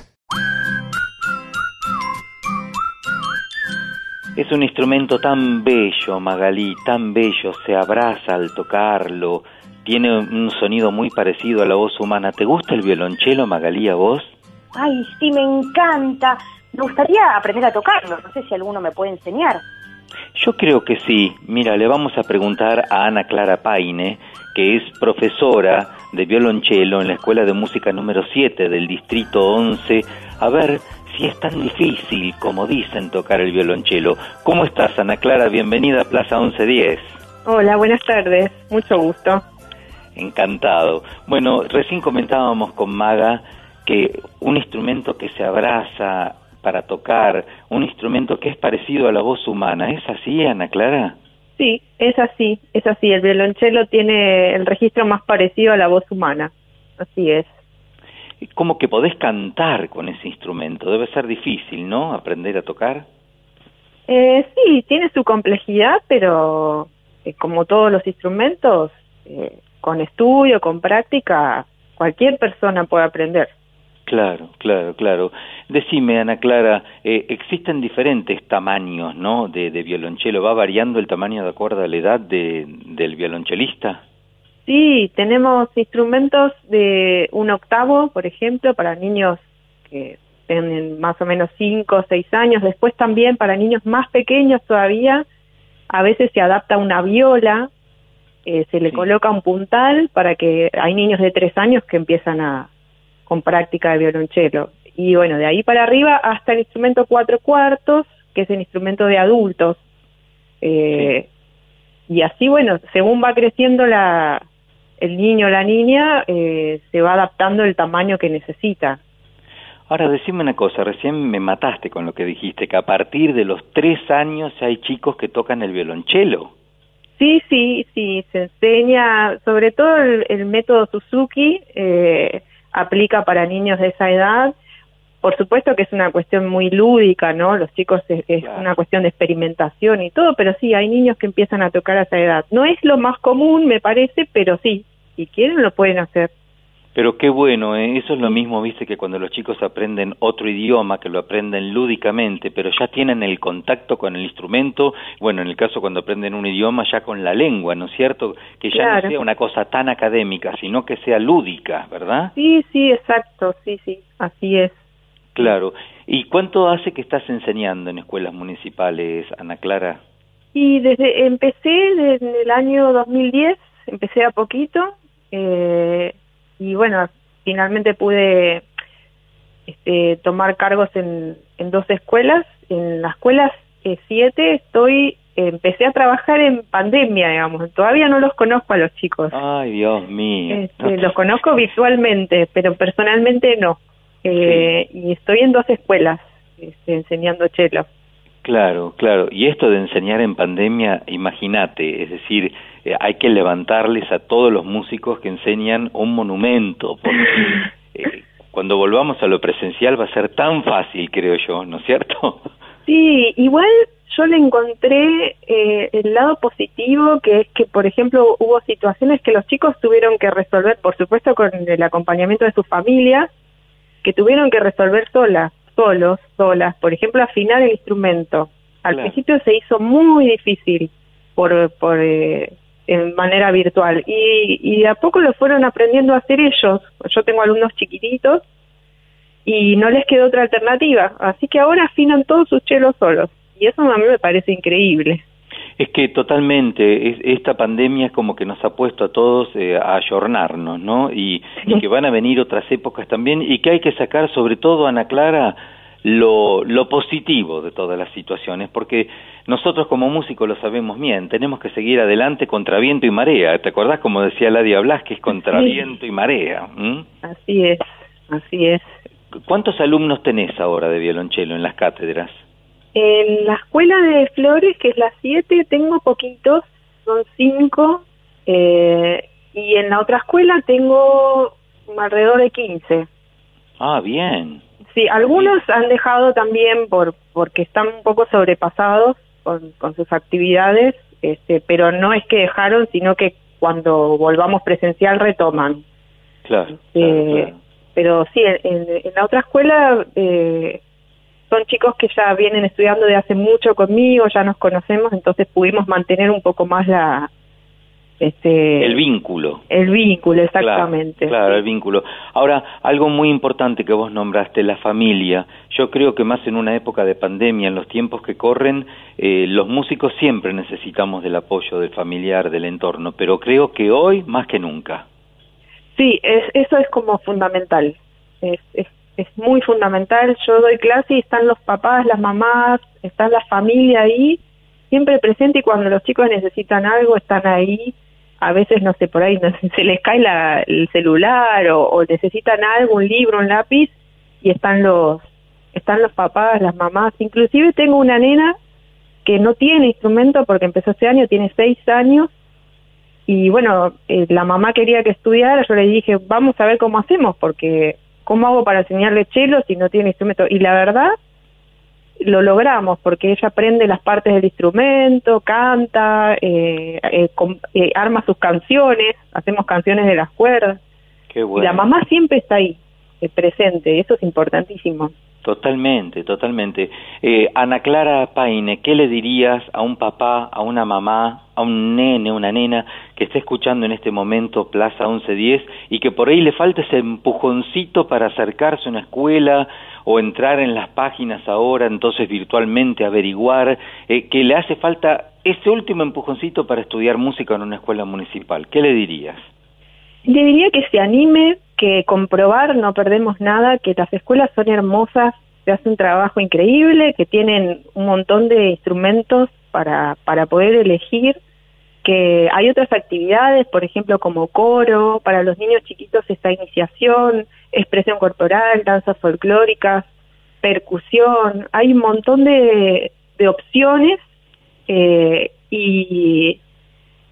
Es un instrumento tan bello, Magalí, tan bello, se abraza al tocarlo, tiene un sonido muy parecido a la voz humana. ¿Te gusta el violonchelo, Magalí, a vos? Ay, sí, me encanta. Me gustaría aprender a tocarlo. No sé si alguno me puede enseñar. Yo creo que sí. Mira, le vamos a preguntar a Ana Clara Paine, que es profesora de violonchelo en la Escuela de Música número 7 del Distrito 11, a ver si es tan difícil como dicen tocar el violonchelo. ¿Cómo estás, Ana Clara? Bienvenida a Plaza 1110. Hola, buenas tardes. Mucho gusto. Encantado. Bueno, recién comentábamos con Maga que un instrumento que se abraza para tocar, un instrumento que es parecido a la voz humana, ¿es así, Ana Clara? Sí, es así, es así. El violonchelo tiene el registro más parecido a la voz humana. Así es. Como que podés cantar con ese instrumento, debe ser difícil, ¿no? Aprender a tocar. Eh, sí, tiene su complejidad, pero eh, como todos los instrumentos, eh, con estudio, con práctica, cualquier persona puede aprender. Claro, claro, claro. Decime, Ana Clara, eh, existen diferentes tamaños, ¿no? De, de, violonchelo. ¿Va variando el tamaño de acuerdo a la edad de, del violonchelista? Sí, tenemos instrumentos de un octavo, por ejemplo, para niños que tienen más o menos cinco o seis años. Después también para niños más pequeños todavía, a veces se adapta una viola, eh, se le sí. coloca un puntal para que hay niños de tres años que empiezan a con práctica de violonchelo. Y bueno, de ahí para arriba hasta el instrumento cuatro cuartos, que es el instrumento de adultos. Eh. Y así, bueno, según va creciendo la, el niño o la niña, eh, se va adaptando el tamaño que necesita. Ahora, decime una cosa, recién me mataste con lo que dijiste, que a partir de los tres años hay chicos que tocan el violonchelo. Sí, sí, sí, se enseña, sobre todo el, el método Suzuki, eh, aplica para niños de esa edad. Por supuesto que es una cuestión muy lúdica, ¿no? Los chicos es, es claro. una cuestión de experimentación y todo, pero sí, hay niños que empiezan a tocar a esa edad. No es lo más común, me parece, pero sí, si quieren lo pueden hacer. Pero qué bueno, ¿eh? eso es lo mismo, viste, que cuando los chicos aprenden otro idioma, que lo aprenden lúdicamente, pero ya tienen el contacto con el instrumento, bueno, en el caso cuando aprenden un idioma, ya con la lengua, ¿no es cierto? Que ya claro. no sea una cosa tan académica, sino que sea lúdica, ¿verdad? Sí, sí, exacto, sí, sí, así es. Claro. ¿Y cuánto hace que estás enseñando en escuelas municipales, Ana Clara? Y desde, empecé desde el año 2010, empecé a poquito, eh, y bueno, finalmente pude este, tomar cargos en, en, dos escuelas. En las escuelas eh, siete estoy, empecé a trabajar en pandemia, digamos. Todavía no los conozco a los chicos. Ay, Dios mío. Este, los conozco visualmente, pero personalmente no. Eh, sí. Y estoy en dos escuelas este, enseñando chelo. Claro, claro. Y esto de enseñar en pandemia, imagínate, es decir, eh, hay que levantarles a todos los músicos que enseñan un monumento, porque eh, cuando volvamos a lo presencial va a ser tan fácil, creo yo, ¿no es cierto? Sí, igual yo le encontré eh, el lado positivo, que es que, por ejemplo, hubo situaciones que los chicos tuvieron que resolver, por supuesto con el acompañamiento de sus familias, que tuvieron que resolver solas solos, solas, por ejemplo, afinar el instrumento. Al claro. principio se hizo muy difícil por, por eh, en manera virtual y, y de a poco lo fueron aprendiendo a hacer ellos. Yo tengo alumnos chiquititos y no les quedó otra alternativa, así que ahora afinan todos sus chelos solos y eso a mí me parece increíble. Es que totalmente, es, esta pandemia es como que nos ha puesto a todos eh, a ayornarnos, ¿no? Y, y, que van a venir otras épocas también y que hay que sacar sobre todo, Ana Clara, lo, lo positivo de todas las situaciones, porque nosotros como músicos lo sabemos bien, tenemos que seguir adelante contra viento y marea. ¿Te acordás como decía Ladia Blas, que es contra sí. viento y marea? ¿Mm? Así es, así es. ¿Cuántos alumnos tenés ahora de violonchelo en las cátedras? En la escuela de Flores, que es la 7, tengo poquitos, son 5, eh, y en la otra escuela tengo alrededor de 15. Ah, bien. Sí, algunos han dejado también por porque están un poco sobrepasados con, con sus actividades, este, pero no es que dejaron, sino que cuando volvamos presencial retoman. Claro. Eh, claro, claro. Pero sí, en, en, la otra escuela... Eh, son chicos que ya vienen estudiando de hace mucho conmigo, ya nos conocemos, entonces pudimos mantener un poco más la este El vínculo. el vínculo exactamente. Claro, claro, el vínculo. Ahora, algo muy importante que vos nombraste, la familia. Yo creo que más en una época de pandemia, en los tiempos que corren, eh, los músicos siempre necesitamos del apoyo del familiar, del entorno, pero creo que hoy más que nunca. Sí, es, eso es como fundamental. Es, es, es muy fundamental. Yo doy clase y están los papás, las mamás, está la familia ahí, siempre presente y cuando los chicos necesitan algo están ahí. A veces, no sé, por ahí no sé, se les cae la, el celular o, necesitan algo, un libro, un lápiz y están los están los papás, las mamás. Inclusive tengo una nena que no tiene instrumento porque empezó este año, tiene seis años y bueno, eh, la mamá quería que estudiara, yo le dije, vamos a ver cómo hacemos, porque ¿cómo hago para enseñarle chelo si no tiene instrumento? Y la verdad, lo logramos, porque ella aprende las partes del instrumento, canta, eh, eh, com- eh, arma sus canciones, hacemos canciones de las cuerdas, Qué y bueno. la mamá siempre está ahí, eh, presente, eso es importantísimo. Totalmente, totalmente. Eh, Ana Clara Paine, ¿qué le dirías a un papá, a una mamá, a un nene, una nena que está escuchando en este momento Plaza 1110 y que por ahí le falta ese empujoncito para acercarse a una escuela o entrar en las páginas ahora, entonces virtualmente averiguar, eh, que le hace falta ese último empujoncito para estudiar música en una escuela municipal? ¿Qué le dirías? Le diría que se anime, que comprobar no perdemos nada, que las escuelas son hermosas, se hace un trabajo increíble, que tienen un montón de instrumentos para, para poder elegir, que hay otras actividades, por ejemplo, como coro, para los niños chiquitos está iniciación, expresión corporal, danzas folclóricas, percusión, hay un montón de, de opciones eh, y,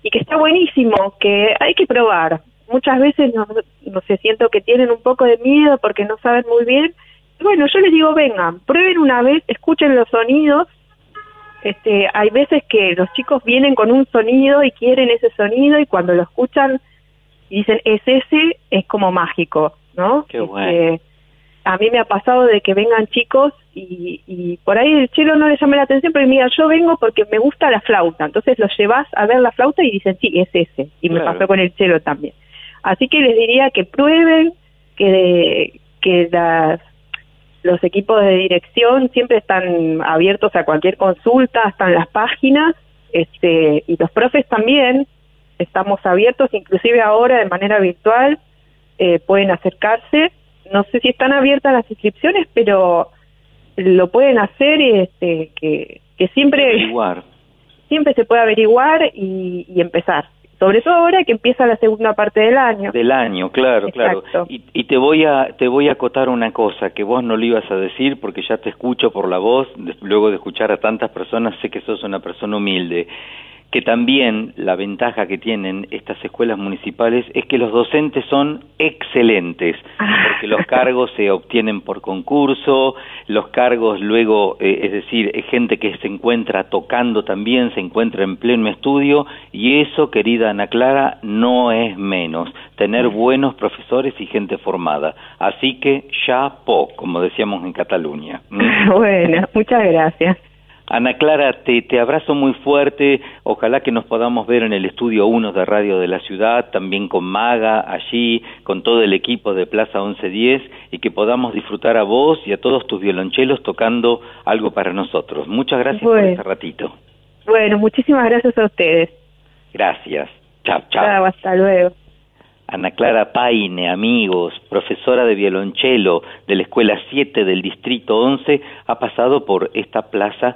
y que está buenísimo, que hay que probar. Muchas veces no, no sé, siento que tienen un poco de miedo porque no saben muy bien. Bueno, yo les digo, vengan, prueben una vez, escuchen los sonidos. Este, hay veces que los chicos vienen con un sonido y quieren ese sonido y cuando lo escuchan y dicen, es ese, es como mágico, ¿no? Qué Este, bueno. a mí me ha pasado de que vengan chicos y, y por ahí el chelo no le llama la atención, pero mira, yo vengo porque me gusta la flauta. Entonces los llevas a ver la flauta y dicen, sí, es ese. Y me Claro. pasó con el chelo también. Así que les diría que prueben, que, que las, los equipos de dirección siempre están abiertos a cualquier consulta, están las páginas, este, y los profes también estamos abiertos, inclusive ahora de manera virtual, eh, pueden acercarse. No sé si están abiertas las inscripciones, pero lo pueden hacer y este, que, que siempre, Averiguar. siempre se puede averiguar y, y empezar. Sobre todo ahora que empieza la segunda parte del año. Del año, claro, claro. Y, y te voy a te voy a acotar una cosa que vos no lo ibas a decir porque ya te escucho por la voz, luego de escuchar a tantas personas sé que sos una persona humilde. Que también la ventaja que tienen estas escuelas municipales es que los docentes son excelentes, porque los cargos se obtienen por concurso, los cargos luego, eh, es decir, es gente que se encuentra tocando también, se encuentra en pleno estudio, y eso, querida Ana Clara, no es menos, tener buenos profesores y gente formada. Así que, ya po, como decíamos en Cataluña. ¿Mm? bueno, muchas gracias. Ana Clara, te, te abrazo muy fuerte. Ojalá que nos podamos ver en el estudio 1 de Radio de la Ciudad, también con Maga allí, con todo el equipo de Plaza 1110 y que podamos disfrutar a vos y a todos tus violonchelos tocando algo para nosotros. Muchas gracias por este ratito. Bueno, muchísimas gracias a ustedes. Gracias. Chao, chao. Chao, hasta luego. Ana Clara Paine, amigos, profesora de violonchelo de la Escuela 7 del Distrito 11, ha pasado por esta Plaza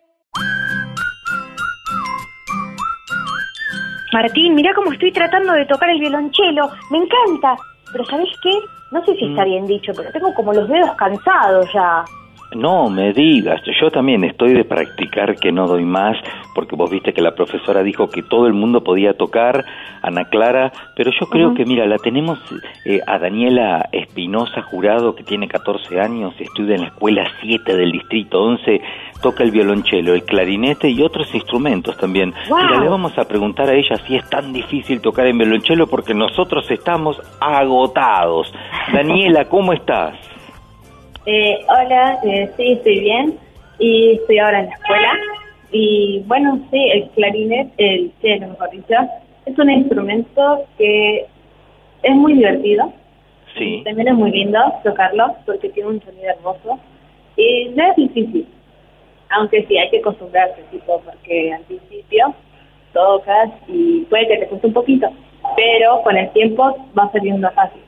Martín, mira cómo estoy tratando de tocar el violonchelo. Me encanta. Pero ¿sabes qué? No sé si está bien dicho, pero tengo como los dedos cansados ya. No me digas, yo también estoy de practicar que no doy más, porque vos viste que la profesora dijo que todo el mundo podía tocar, Ana Clara, pero yo creo que, mira, la tenemos eh, a Daniela Espinosa Jurado, que tiene 14 años, estudia en la escuela 7 del distrito 11, toca el violonchelo, el clarinete y otros instrumentos también. Mira, le vamos a preguntar a ella si es tan difícil tocar en violonchelo, porque nosotros estamos agotados. Daniela, ¿cómo estás? Eh, hola, eh, sí, estoy bien y estoy ahora en la escuela. Y bueno, sí, el clarinete, el cello, mejor dicho, es un instrumento que es muy divertido. Sí. También es muy lindo tocarlo porque tiene un sonido hermoso. Y no es difícil, aunque sí hay que acostumbrarse, tipo, porque al principio tocas y puede que te cueste un poquito, pero con el tiempo va saliendo fácil.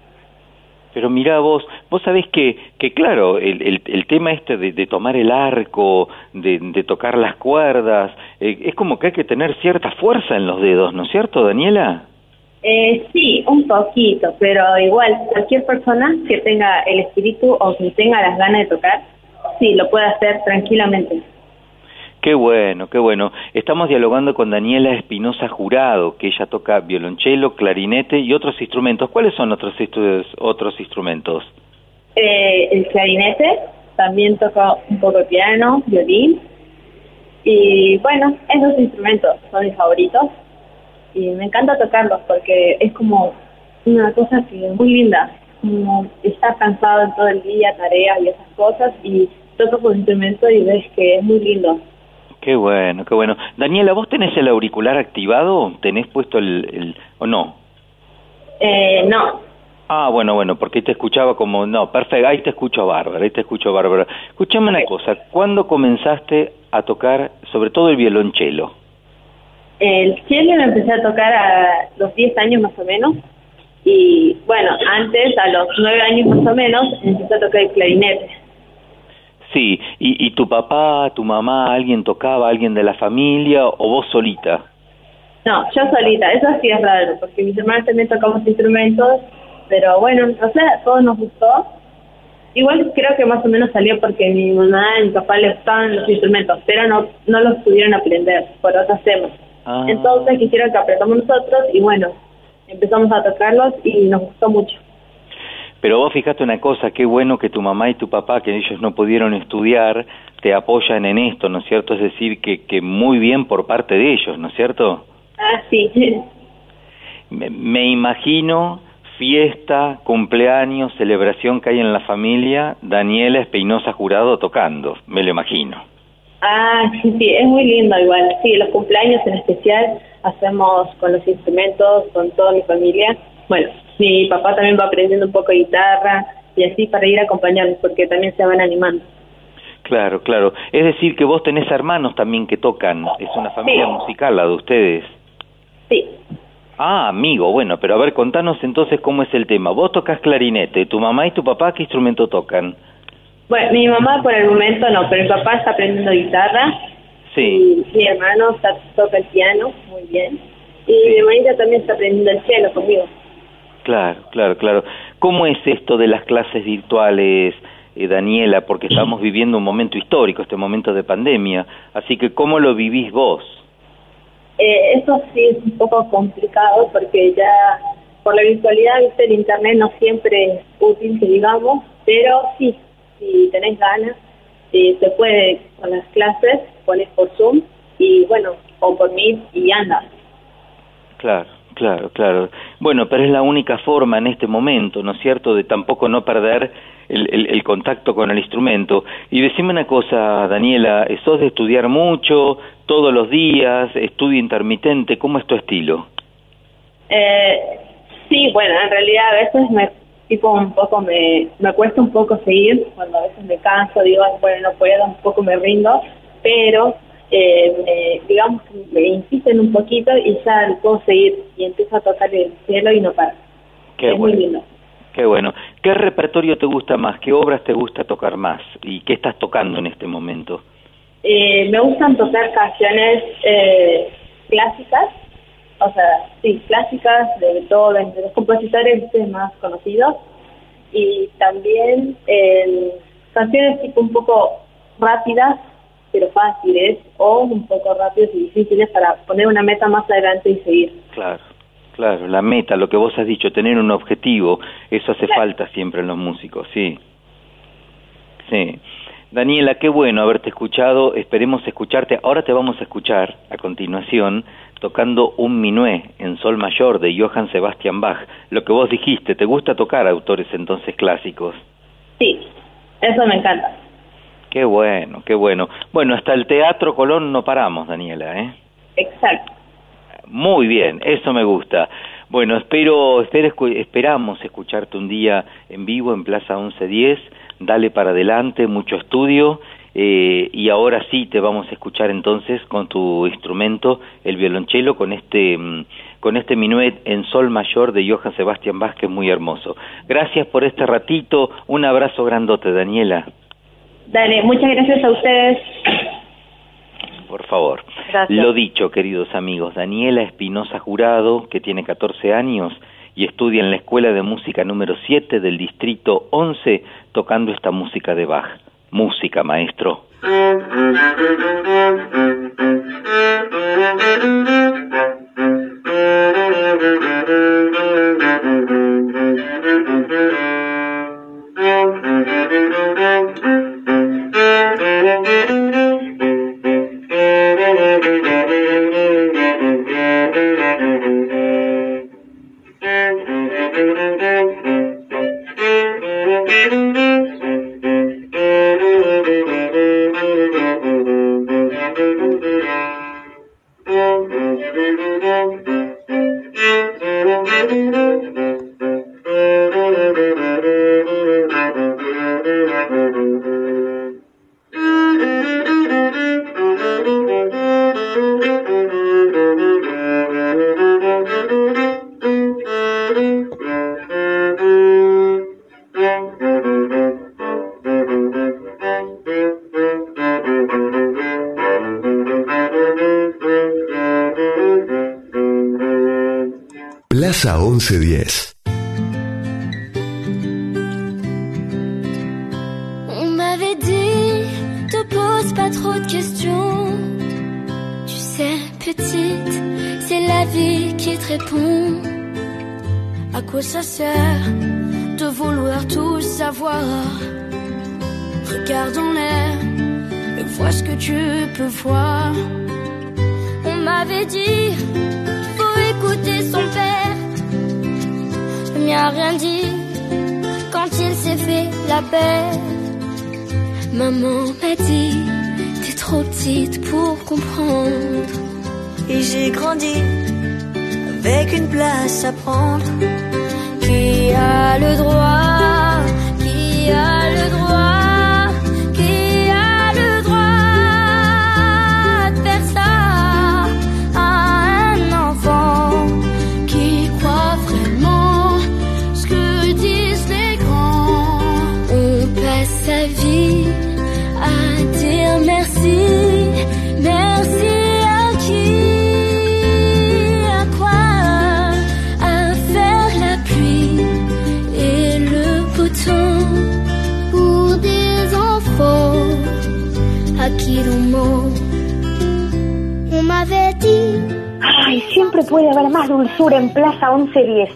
Pero mira vos, vos sabés que, que claro, el, el, el tema este de, de tomar el arco, de, de tocar las cuerdas, eh, es como que hay que tener cierta fuerza en los dedos, ¿no es cierto, Daniela? Eh, sí, un poquito, pero igual cualquier persona que tenga el espíritu o que tenga las ganas de tocar, sí, lo puede hacer tranquilamente. Qué bueno, qué bueno. Estamos dialogando con Daniela Espinosa Jurado, que ella toca violonchelo, clarinete y otros instrumentos. ¿Cuáles son otros, otros instrumentos? Eh, el clarinete, también toco un poco de piano, violín. Y bueno, esos instrumentos son mis favoritos. Y me encanta tocarlos porque es como una cosa que es muy linda. Como estar cansado todo el día, tareas y esas cosas. Y toco con instrumento y ves que es muy lindo. Qué bueno, qué bueno. Daniela, ¿vos tenés el auricular activado? ¿Tenés puesto el... el o no? Eh, no, Ah, bueno, bueno, porque te escuchaba como... No, perfecto, ahí te escucho bárbara, ahí te escucho bárbara. Escuchame una cosa, ¿cuándo comenzaste a tocar sobre todo el violonchelo? El cello lo empecé a tocar a los 10 años más o menos. Y bueno, antes, a los 9 años más o menos, empecé a tocar el clarinete. Sí, y, y tu papá, tu mamá, alguien tocaba, alguien de la familia o vos solita? No, yo solita, eso sí es raro, porque mis hermanos también tocamos instrumentos, pero bueno, o sea, a todos nos gustó. Igual creo que más o menos salió porque mi mamá y mi papá les gustaban los instrumentos, pero no, no los pudieron aprender por otros temas. Ah. Entonces quisieron que aprendamos nosotros y bueno, empezamos a tocarlos y nos gustó mucho. Pero vos fijate una cosa, qué bueno que tu mamá y tu papá, que ellos no pudieron estudiar, te apoyan en esto, ¿no es cierto? Es decir, que, que muy bien por parte de ellos, ¿no es cierto? Ah, sí. Me, me imagino fiesta, cumpleaños, celebración que hay en la familia, Daniela Espinosa Jurado tocando, me lo imagino. Ah, sí, sí, es muy lindo igual. Sí, los cumpleaños en especial hacemos con los instrumentos, con toda mi familia. Bueno, mi papá también va aprendiendo un poco de guitarra y así para ir acompañarlos porque también se van animando. Claro, claro. Es decir, que vos tenés hermanos también que tocan, es una familia musical la de ustedes. Sí. Ah, amigo, bueno, pero a ver, contanos entonces cómo es el tema. Vos tocas clarinete, tu mamá y tu papá, ¿qué instrumento tocan? Bueno, mi mamá por el momento no, pero mi papá está aprendiendo guitarra Sí. y mi hermano está- toca el piano muy bien y mi hermanita también está aprendiendo el cielo conmigo. Claro, claro, claro. ¿Cómo es esto de las clases virtuales, eh, Daniela? Porque estamos viviendo un momento histórico, este momento de pandemia. Así que, ¿cómo lo vivís vos? Eh, eso sí es un poco complicado porque ya por la virtualidad, viste, el internet no siempre es útil, que digamos, pero sí, si tenés ganas, eh, se puede con las clases, pones por Zoom y bueno, o por Meet y anda. Claro, claro, claro. Bueno, pero es la única forma en este momento, ¿no es cierto?, de tampoco no perder el, el- contacto con el instrumento. Y decime una cosa, Daniela, ¿sos de estudiar mucho, todos los días, estudio intermitente? ¿Cómo es tu estilo? Eh, sí, bueno, en realidad a veces me tipo un poco me, me cuesta un poco seguir, cuando a veces me canso, digo, "Ay, bueno, no puedo, un poco me rindo, pero eh, me- digamos que me insisten un poquito y ya puedo seguir y empiezo a tocar el cielo y no paro. Qué es bueno. muy lindo. Qué bueno. ¿Qué repertorio te gusta más? ¿Qué obras te gusta tocar más? ¿Y qué estás tocando en este momento? Eh, me gustan tocar canciones eh, clásicas, o sea, sí, clásicas de Beethoven, de los compositores este, más conocidos, y también eh, canciones tipo un poco rápidas pero fáciles o un poco rápidas y difíciles para poner una meta más adelante y seguir. Claro, claro, la meta, lo que vos has dicho, tener un objetivo, eso hace falta siempre en los músicos, sí. Sí. Daniela, qué bueno haberte escuchado, esperemos escucharte. Ahora te vamos a escuchar a continuación tocando un minué en sol mayor de Johann Sebastian Bach. Lo que vos dijiste, ¿te gusta tocar autores entonces clásicos? Sí, eso me encanta. Qué bueno, qué bueno. Bueno, hasta el Teatro Colón no paramos, Daniela, ¿eh? Exacto. Muy bien, eso me gusta. Bueno, espero, esperamos escucharte un día en vivo en Plaza 1110. Dale para adelante, mucho estudio. eh, y ahora sí te vamos a escuchar entonces con tu instrumento, el violonchelo, con este, mm, con este minuet en sol mayor de Johann que es muy hermoso. Gracias por este ratito. Un abrazo grandote, Daniela. Dale, muchas gracias a ustedes. Por favor. Gracias. Lo dicho, queridos amigos, Daniela Espinosa Jurado, que tiene 14 años y estudia en la Escuela de Música número 7 del Distrito 11, tocando esta música de Bach. Música, maestro. Plaza 1110. On m'avait dit, te pose pas trop de questions. Tu sais, petite, c'est la vie qui te répond. À quoi ça sert de vouloir tout savoir? Regarde en l'air et vois ce que tu peux voir. On m'avait dit, faut écouter son père. Il m'a rien dit quand il s'est fait la paix. Maman m'a dit, t'es trop petite pour comprendre. Et j'ai grandi avec une place à prendre. Qui a le droit Qui a le droit Ay, siempre puede haber más dulzura en Plaza 1110.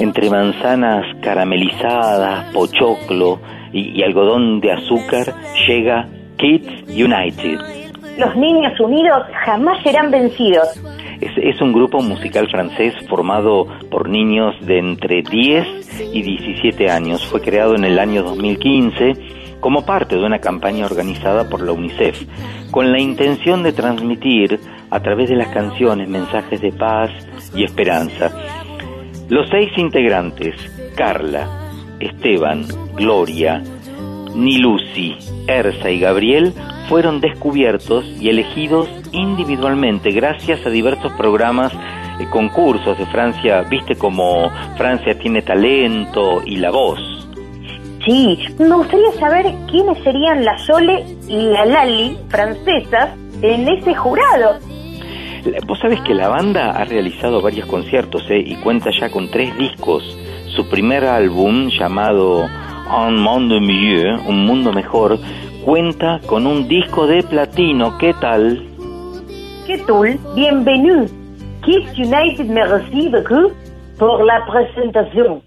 Entre manzanas caramelizadas, pochoclo y, algodón de azúcar, llega Kids United. Los niños unidos jamás serán vencidos. Es, es un grupo musical francés formado por niños de entre 10 y 17 años. Fue creado en el año 2015 como parte de una campaña organizada por la UNICEF, con la intención de transmitir a través de las canciones mensajes de paz y esperanza. Los seis integrantes, Carla, Esteban, Gloria, Nilusi, Ersa y Gabriel, fueron descubiertos y elegidos individualmente gracias a diversos programas, eh, concursos de Francia, viste como Francia tiene talento y la voz. Sí, me gustaría saber quiénes serían la Sole y la Lali francesas en ese jurado. Vos sabés que la banda ha realizado varios conciertos eh, y cuenta ya con tres discos. Su primer álbum, llamado un Monde Mieux, Un Mundo Mejor, cuenta con un disco de platino. ¿Qué tal? ¿Qué tal? Bienvenido. Kids United me recibe por la presentación.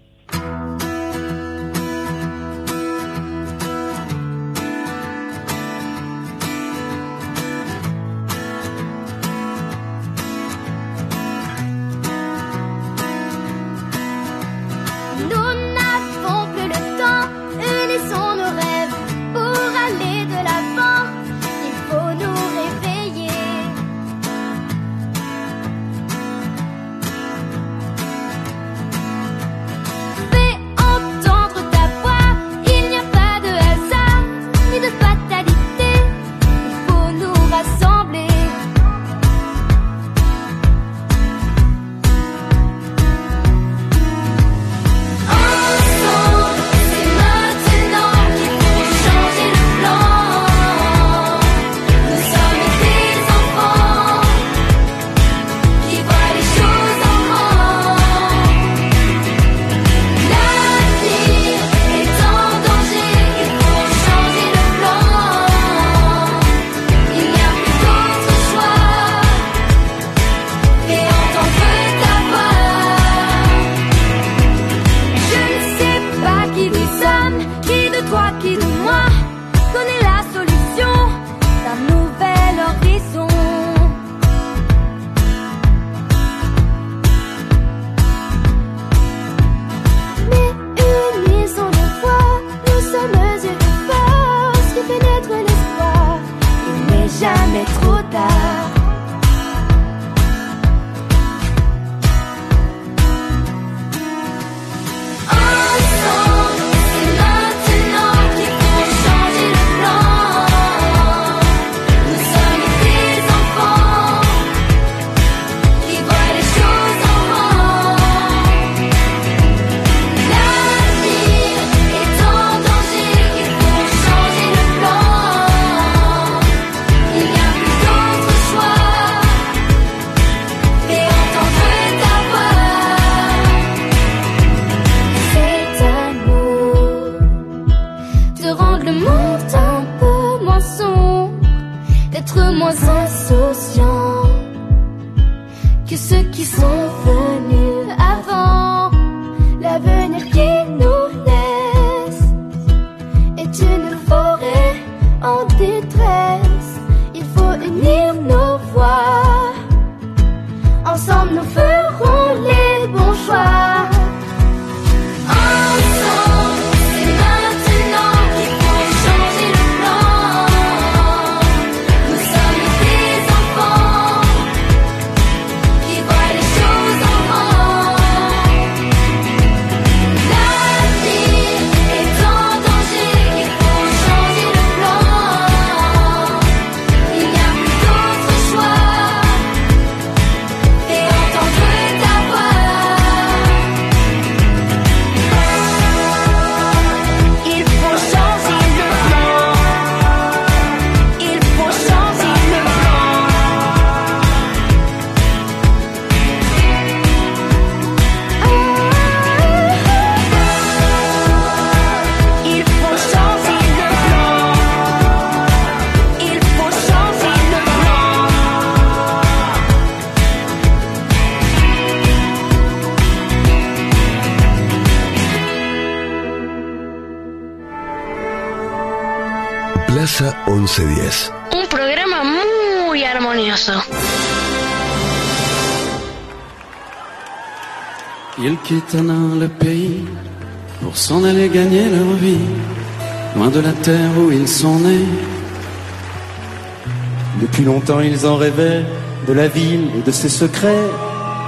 Depuis longtemps, ils en rêvaient de la ville et de ses secrets,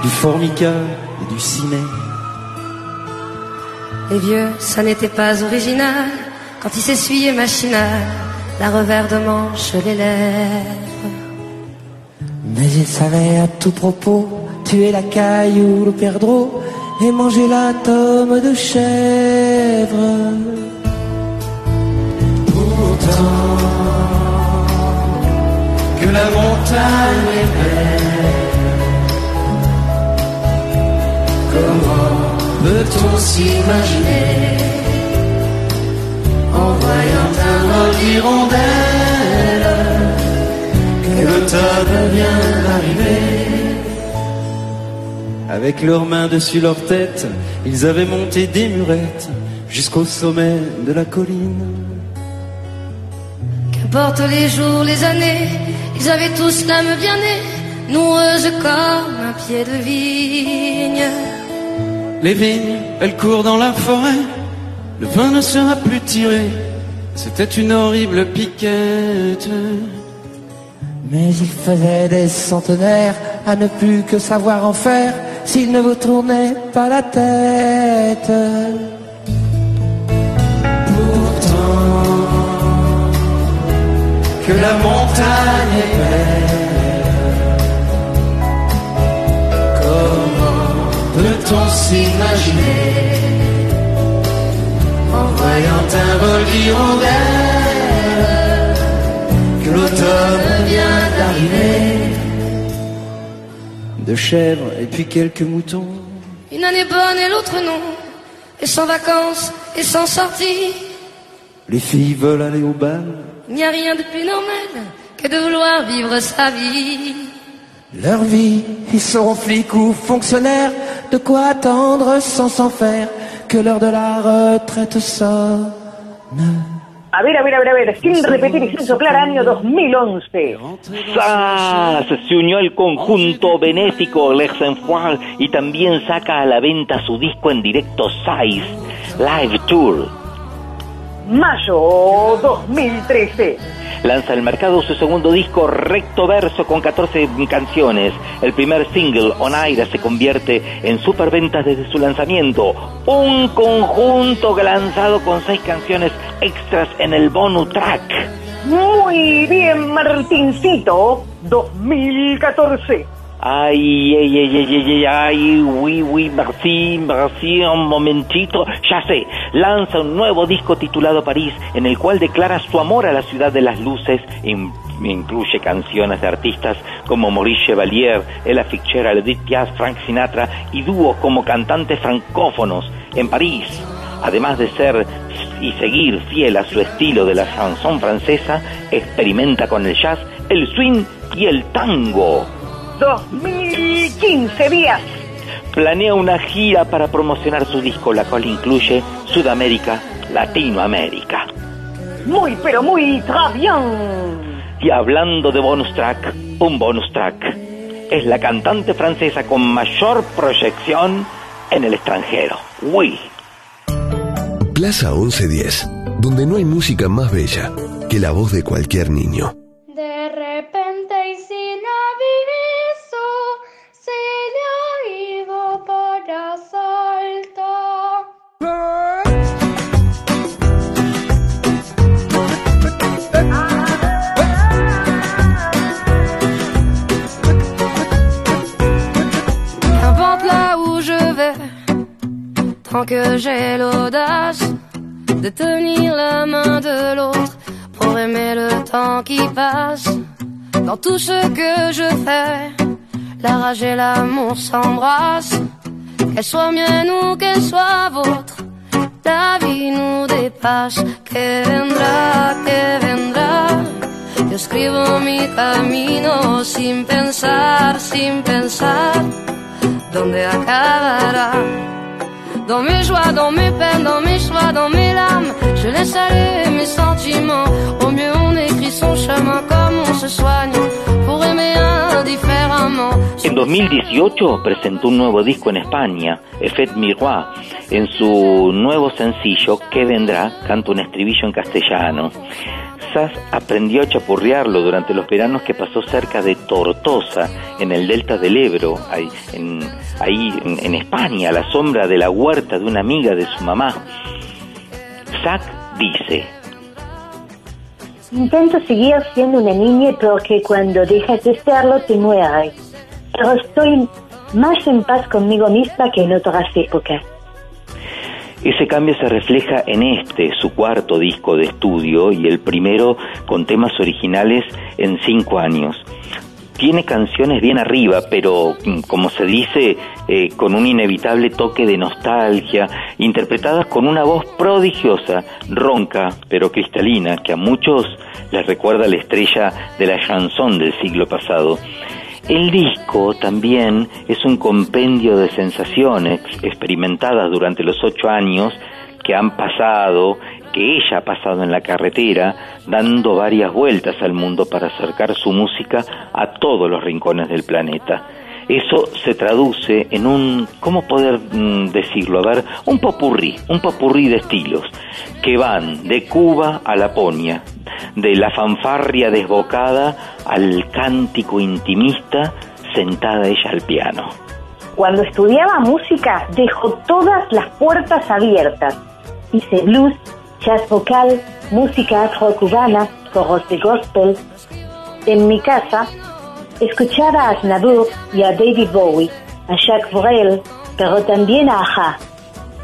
du formica et du ciné. Les vieux, ça n'était pas original quand ils s'essuyaient machinal la revers de manche les lèvres. Mais ils savaient à tout propos tuer la caille ou le perdreau et manger l'atome de chèvre. Comment peut-on s'imaginer en voyant un vol d'hirondelle que l'automne vient d'arriver avec leurs mains dessus leur tête, ils avaient monté des murettes jusqu'au sommet de la colline. Qu'importent les jours, les années, ils avaient tous l'âme bien née, noueuse comme un pied de vigne. Les vignes, elles courent dans la forêt, le vin ne sera plus tiré, c'était une horrible piquette. Mais il faisait des centenaires à ne plus que savoir en faire s'il ne vous tournait pas la tête. Que la montagne est belle. Comment peut-on s'imaginer en voyant un vol d'hirondelle que l'automne vient d'arriver? De chèvres et puis quelques moutons. Une année bonne et l'autre non, et sans vacances et sans sortie. Les filles veulent aller au bal. Il n'y a rien de plus normal que de vouloir vivre sa vie. Leur vie, ils seront flics ou fonctionnaires, de quoi attendre sans s'en faire que l'heure de la retraite sonne. A ver, a ver, a ver, a ver, sin repetir y sin soplar, año 2011. ¡Sas! Se unió al conjunto benéfico Les Enfants y también saca a la venta su disco en directo Size Live Tour. Mayo 2013. Lanza al mercado su segundo disco Recto Verso con 14 canciones. El primer single, Onaira, se convierte en superventas desde su lanzamiento. Un conjunto lanzado con seis canciones extras en el bonus track. Muy bien, Martincito. 2014. Ay, ay, ay, ay, ay, ay, oui, oui, merci, merci, un momentito, ya sé, lanza un nuevo disco titulado París, en el cual declara su amor a la ciudad de las luces, in- incluye canciones de artistas como Maurice Chevalier, Ella Fitzgerald, Edith Piaf, Frank Sinatra y dúos como cantantes francófonos en París. Además de ser y seguir fiel a su estilo de la chanson francesa, experimenta con el jazz, el swing y el tango. 2015 días. planea una gira para promocionar su disco, la cual incluye Sudamérica, Latinoamérica. Muy, pero muy bien. Y hablando de bonus track, un bonus track es la cantante francesa con mayor proyección en el extranjero. Oui. Plaza 1110, donde no hay música más bella que la voz de cualquier niño. Tant que j'ai l'audace de tenir la main de l'autre pour aimer le temps qui passe. Dans tout ce que je fais, la rage et l'amour s'embrassent. Qu'elle soit mienne ou qu'elle soit vôtre, la vie nous dépasse. Que vendrá, que vendrá. Yo escribo mi camino sin pensar, sin pensar dónde acabará? Dans mes joies, dans mes peines, dans mes choix, dans mes larmes, je laisse aller mes sentiments. Au mieux on écrit son chemin comme on se soigne pour aimer indifféremment. En 2018 presentó un nuevo disco en España, Effet Miroir. En su nuevo sencillo, ¿Qué vendrá? canta un estribillo en castellano. Sass aprendió a chapurrearlo durante los veranos que pasó cerca de Tortosa, en el delta del Ebro, ahí, en España, a la sombra de la huerta de una amiga de su mamá. Zack dice, Intento seguir siendo una niña porque cuando dejas de serlo te mueres. Pero estoy más en paz conmigo misma que en otras épocas. Ese cambio se refleja en este, su cuarto disco de estudio y el primero con temas originales en cinco años. tiene canciones bien arriba, pero mm, como se dice, eh, con un inevitable toque de nostalgia, interpretadas con una voz prodigiosa, ronca, pero cristalina, que a muchos les recuerda la estrella de la chanson del siglo pasado. El disco también es un compendio de sensaciones experimentadas durante los ocho años que han pasado, que ella ha pasado en la carretera, dando varias vueltas al mundo para acercar su música a todos los rincones del planeta. Eso se traduce en un, ¿cómo poder mm, decirlo? A ver, un popurrí, un popurrí de estilos, que van de Cuba a Laponia, de la fanfarria desbocada al cántico intimista, sentada ella al piano. Cuando estudiaba música dejó todas las puertas abiertas. Hice blues, jazz vocal, música afrocubana, coros de gospel. En mi casa escuchaba a Aznavour y a David Bowie, a Jacques Brel, pero también a Aja.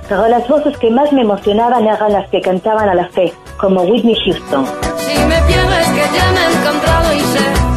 Pero las voces que más me emocionaban eran las que cantaban a la fe, como Whitney Houston. Si me que ya me he encontrado y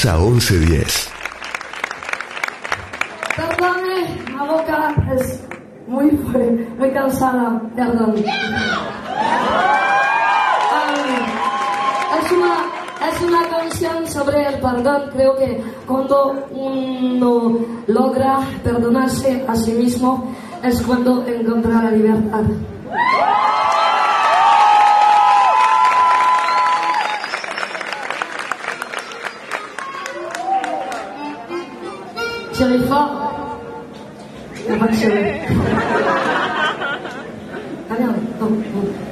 Plaza 1110. Perdone, la boca es muy, fuerte, muy cansada, perdón. Ah, es, una, es una canción sobre el perdón. Creo que cuando uno logra perdonarse a sí mismo es cuando encuentra la libertad. Thank you.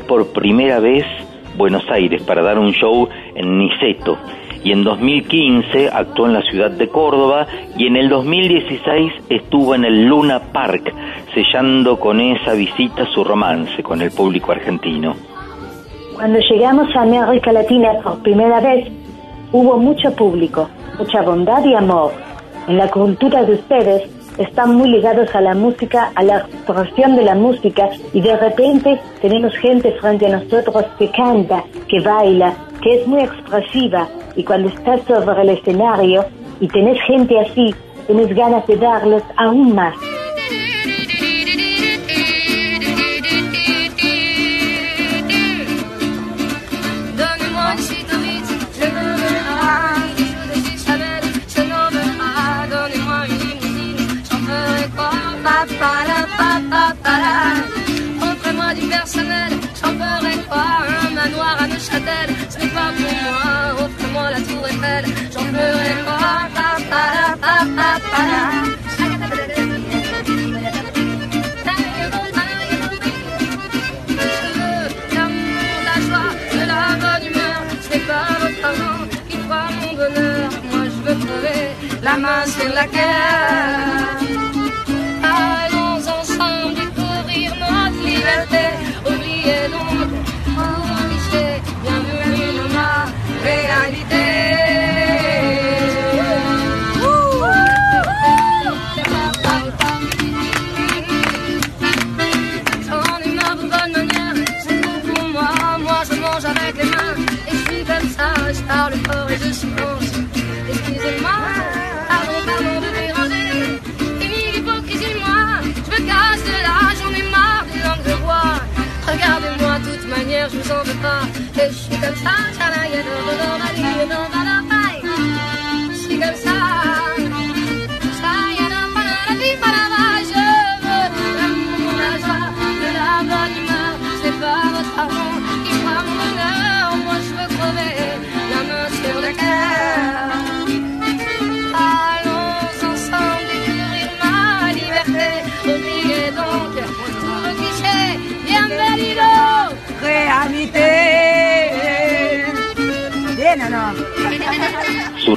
Por primera vez Buenos Aires para dar un show en Niceto. Y en 2015 actuó en la ciudad de Córdoba y en el 2016 estuvo en el Luna Park, sellando con esa visita su romance con el público argentino. Cuando llegamos a América Latina por primera vez, hubo mucho público, mucha bondad y amor. En la cultura de ustedes están muy ligados a la música, a la expresión de la música y de repente tenemos gente frente a nosotros que canta, que baila, que es muy expresiva y cuando estás sobre el escenario y tenés gente así, tenés ganas de darles aún más. la tête, ce pas pour moi, offre-moi la tour Eiffel, j'en ferai pas, pa, pa, pa, pa, pa, Moi je veux trouver la main sur laquelle wiesz, mi sobie pa Jeśli tam stać, ale jedno do domu, jedno na napaj Jeśli tam stać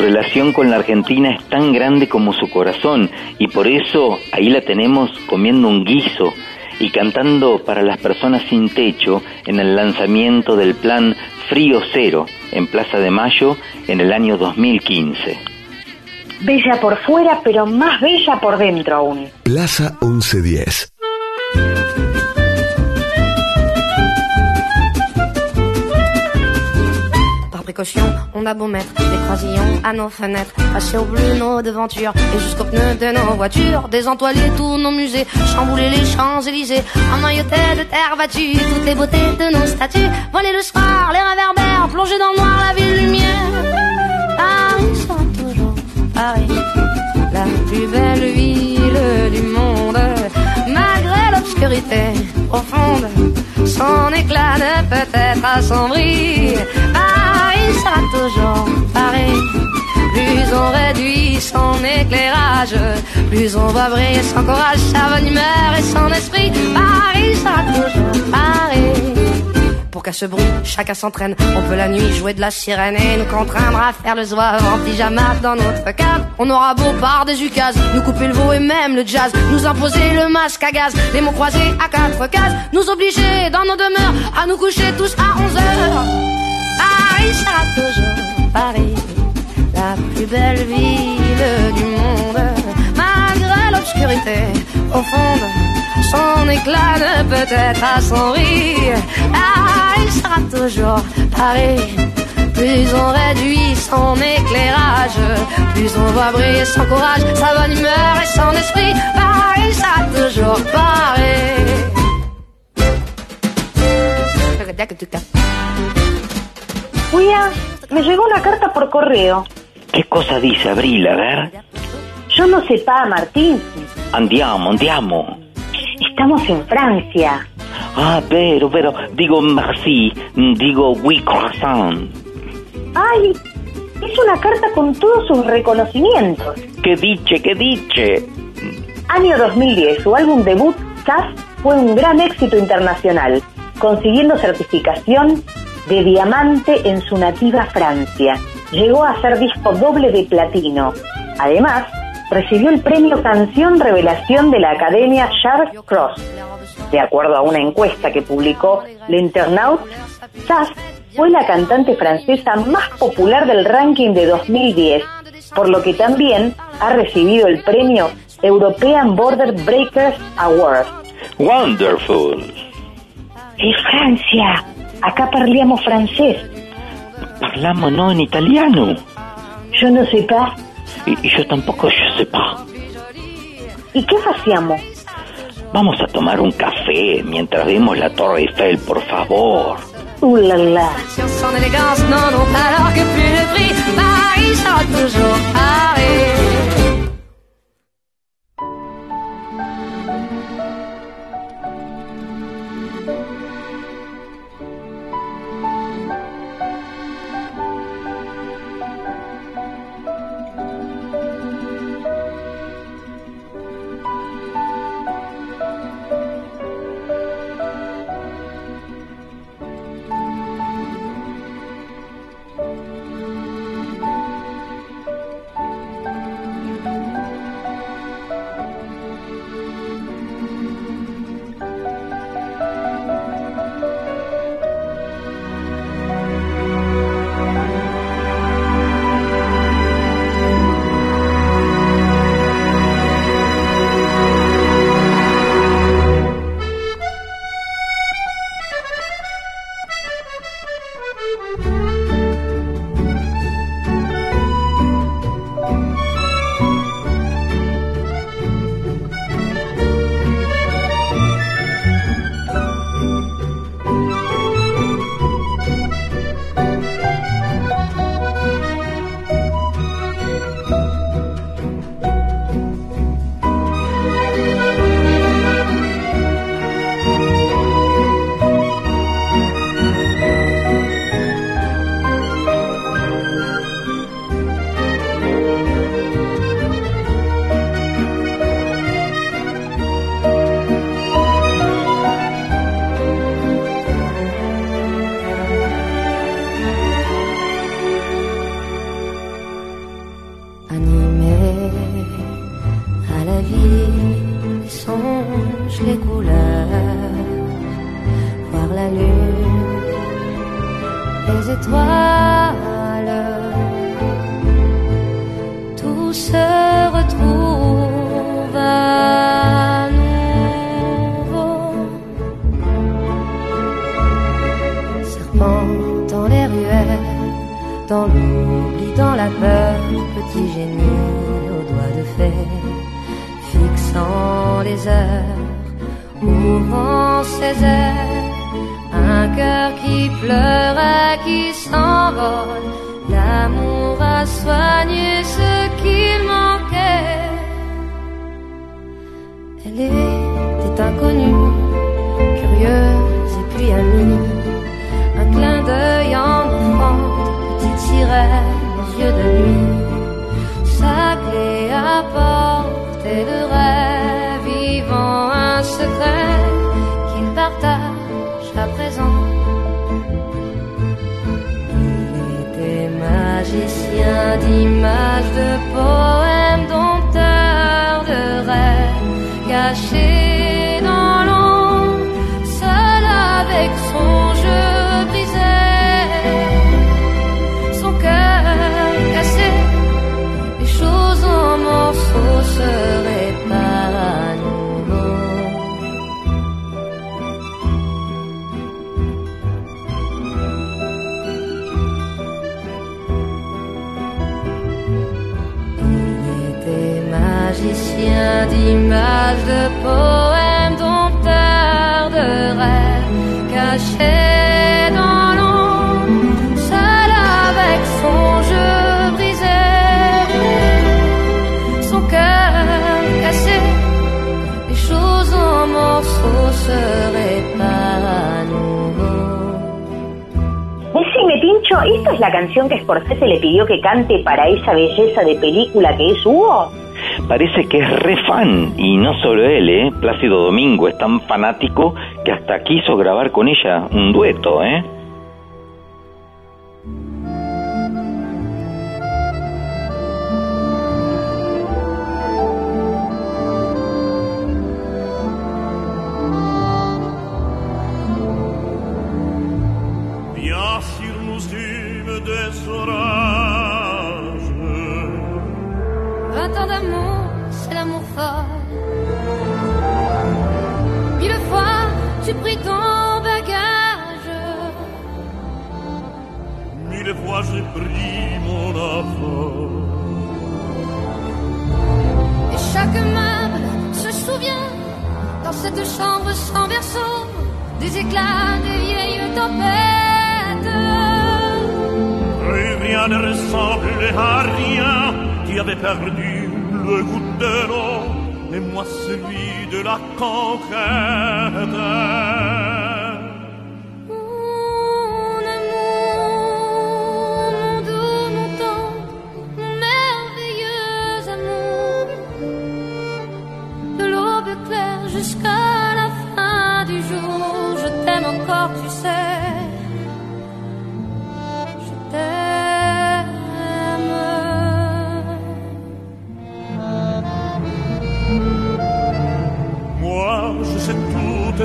relación con la Argentina es tan grande como su corazón y por eso ahí la tenemos comiendo un guiso y cantando para las personas sin techo en el lanzamiento del plan Frío Cero en Plaza de Mayo en el año 2015. Bella por fuera, pero más bella por dentro aún. Plaza 1110. Par précaution, on a beau mettre des croisillons à nos fenêtres, passer au bleu nos devantures et jusqu'aux pneus de nos voitures, désentoiler tous nos musées, chambouler les Champs-Élysées, emmailloter de terre battue toutes les beautés de nos statues, voler le soir, les réverbères, plonger dans le noir la ville lumière. Paris sera toujours Paris, la plus belle ville du monde, malgré l'obscurité profonde. Son éclat ne peut être assombri. Paris sera toujours Paris. Plus on réduit son éclairage, plus on va briller son courage, sa bonne humeur et son esprit. Paris sera toujours Paris. Pour qu'à ce bruit, chacun s'entraîne. On peut la nuit jouer de la sirène et nous contraindre à faire le zouave en pyjama dans notre cave. On aura beau par des ukases, nous couper le veau et même le jazz, nous imposer le masque à gaz, les mots croisés à quatre cases, nous obliger dans nos demeures à nous coucher tous à 11 heures. Paris sera toujours Paris, la plus belle ville du monde, malgré l'obscurité profonde. Son éclat ne peut être assombri. Paris sera toujours Paris. Plus on réduit son éclairage, plus on voit briller son courage, sa bonne humeur et son esprit. Paris sera toujours Paris. Julia, me llegó una carta por correo. ¿Qué cosa dice Abril? A ver. Yo no sé pa, Martín. Andiamo, andiamo. Estamos en Francia. Ah, pero, pero, digo merci, digo oui croissant. Ay, es una carta con todos sus reconocimientos. ¿Qué diche, qué diche? Año 2010, su álbum debut, SAS, fue un gran éxito internacional, consiguiendo certificación de diamante en su nativa Francia. Llegó a ser disco doble de platino. Además, recibió el premio Canción Revelación de la Academia Charles Cross. De acuerdo a una encuesta que publicó L'Internaute, Sass fue la cantante francesa más popular del ranking de 2010, por lo que también ha recibido el premio European Border Breakers Award. Wonderful. Es Francia. Acá parliamo francés. Parlamo no en italiano. Yo no sé pas. Y, y yo tampoco yo sepa. ¿Y qué hacíamos? Vamos a tomar un café mientras vemos la Torre Eiffel, por favor. Uh la la. Canción que Scorsese le pidió que cante para esa belleza de película que es Hugo? Parece que es re fan, y no solo él, ¿eh? Plácido Domingo es tan fanático que hasta quiso grabar con ella un dueto, ¿eh? Mille fois, tu pris ton bagage. Mille fois j'ai pris mon affaire. Et chaque meuble se souvient, dans cette chambre sans berceau, des éclats des vieilles tempêtes. Plus rien ne ressemblait à rien. Tu avais perdu le goût de l'eau et moi celui de la conquête.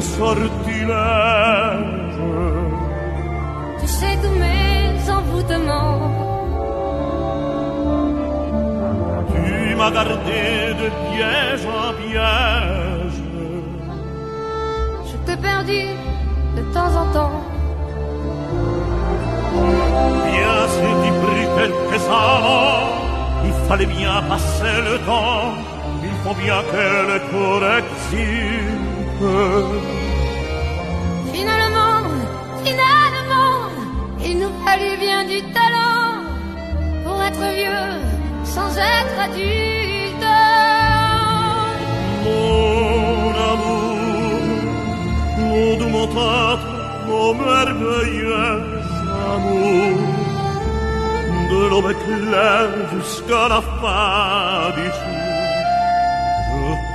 Sortilèges. Tu sais tous mes envoûtements. Tu m'as gardé de piège en piège. Je t'ai perdu de temps en temps. Bien c'est y pris quelques années, il fallait bien passer le temps, il faut bien que le Finalement, finalement, il nous fallut bien du talent pour être vieux sans être adulte. Mon amour, mon doux, mon tendre, mon merveilleux amour, de l'aube claire jusqu'à la fin du jour.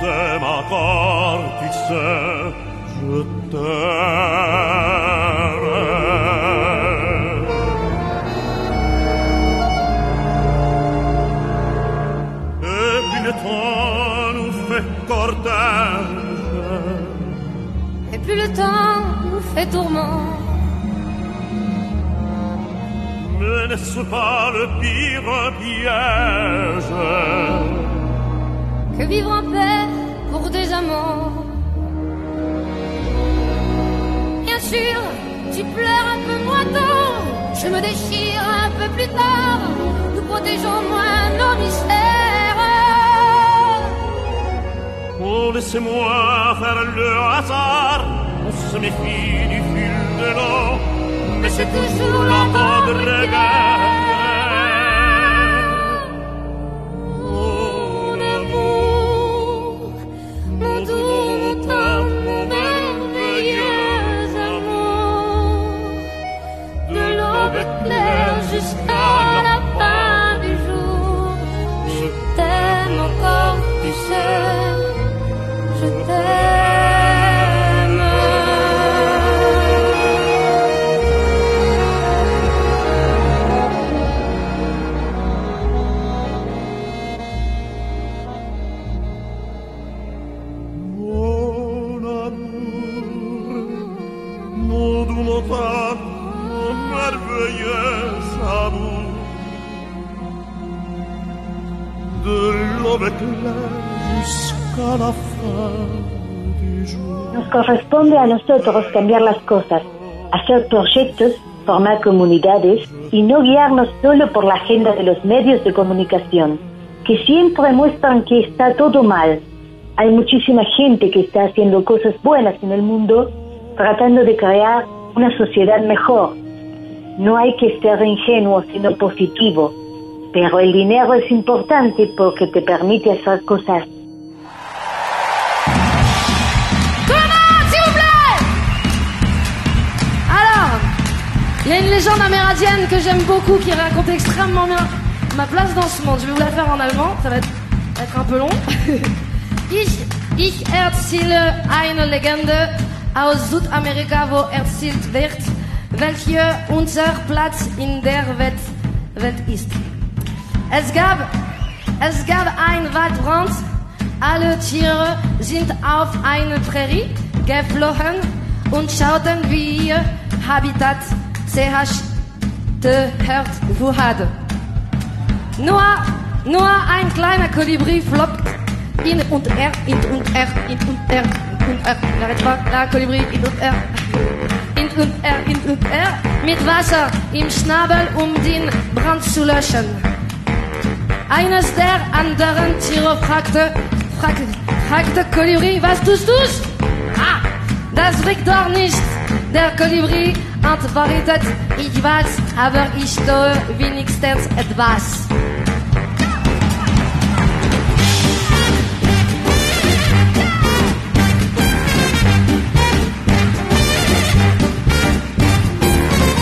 T'aime encore, tu sais, je t'aime. Et puis le temps nous fait cortège. Et plus le temps nous fait tourment. Mais n'est-ce pas le pire piège? Que vivre en paix Bien sûr, tu pleures un peu moins tôt. Je me déchire un peu plus tard. Nous protégeons moins nos mystères. Oh, laissez-moi faire le hasard. On se méfie du fil de l'eau, mais c'est toujours la tendre guerre. say corresponde a nosotros cambiar las cosas, hacer proyectos, formar comunidades y no guiarnos solo por la agenda de los medios de comunicación, que siempre muestran que está todo mal. Hay muchísima gente que está haciendo cosas buenas en el mundo, tratando de crear una sociedad mejor. No hay que ser ingenuo, sino positivo. Pero el dinero es importante porque te permite hacer cosas il y a une légende amérindienne que j'aime beaucoup qui raconte extrêmement bien ma place dans ce monde. Je vais vous la faire en allemand, ça va être, un peu long. ich, ich erzähle eine Legende aus Südamerika, wo erzählt wird, welche unser Platz in der Welt, Welt ist. Es gab, es gab ein Waldbrand. Alle Tiere sind auf eine Prärie geflohen und schauten, wie ihr Habitat zerstört wurde. Nur, nur ein kleiner Kolibri floppt in und er, in und er, in und er, in und er. La Kolibri, in und er. In und er, in und er. Mit Wasser im Schnabel, um den Brand zu löschen. Eines der anderen Tiere fragte, fragte, fragte Kolibri, was tust du's? Ah, das riecht doch nicht. Der Kolibri antwortet, ich weiß, aber ich tue wenigstens etwas.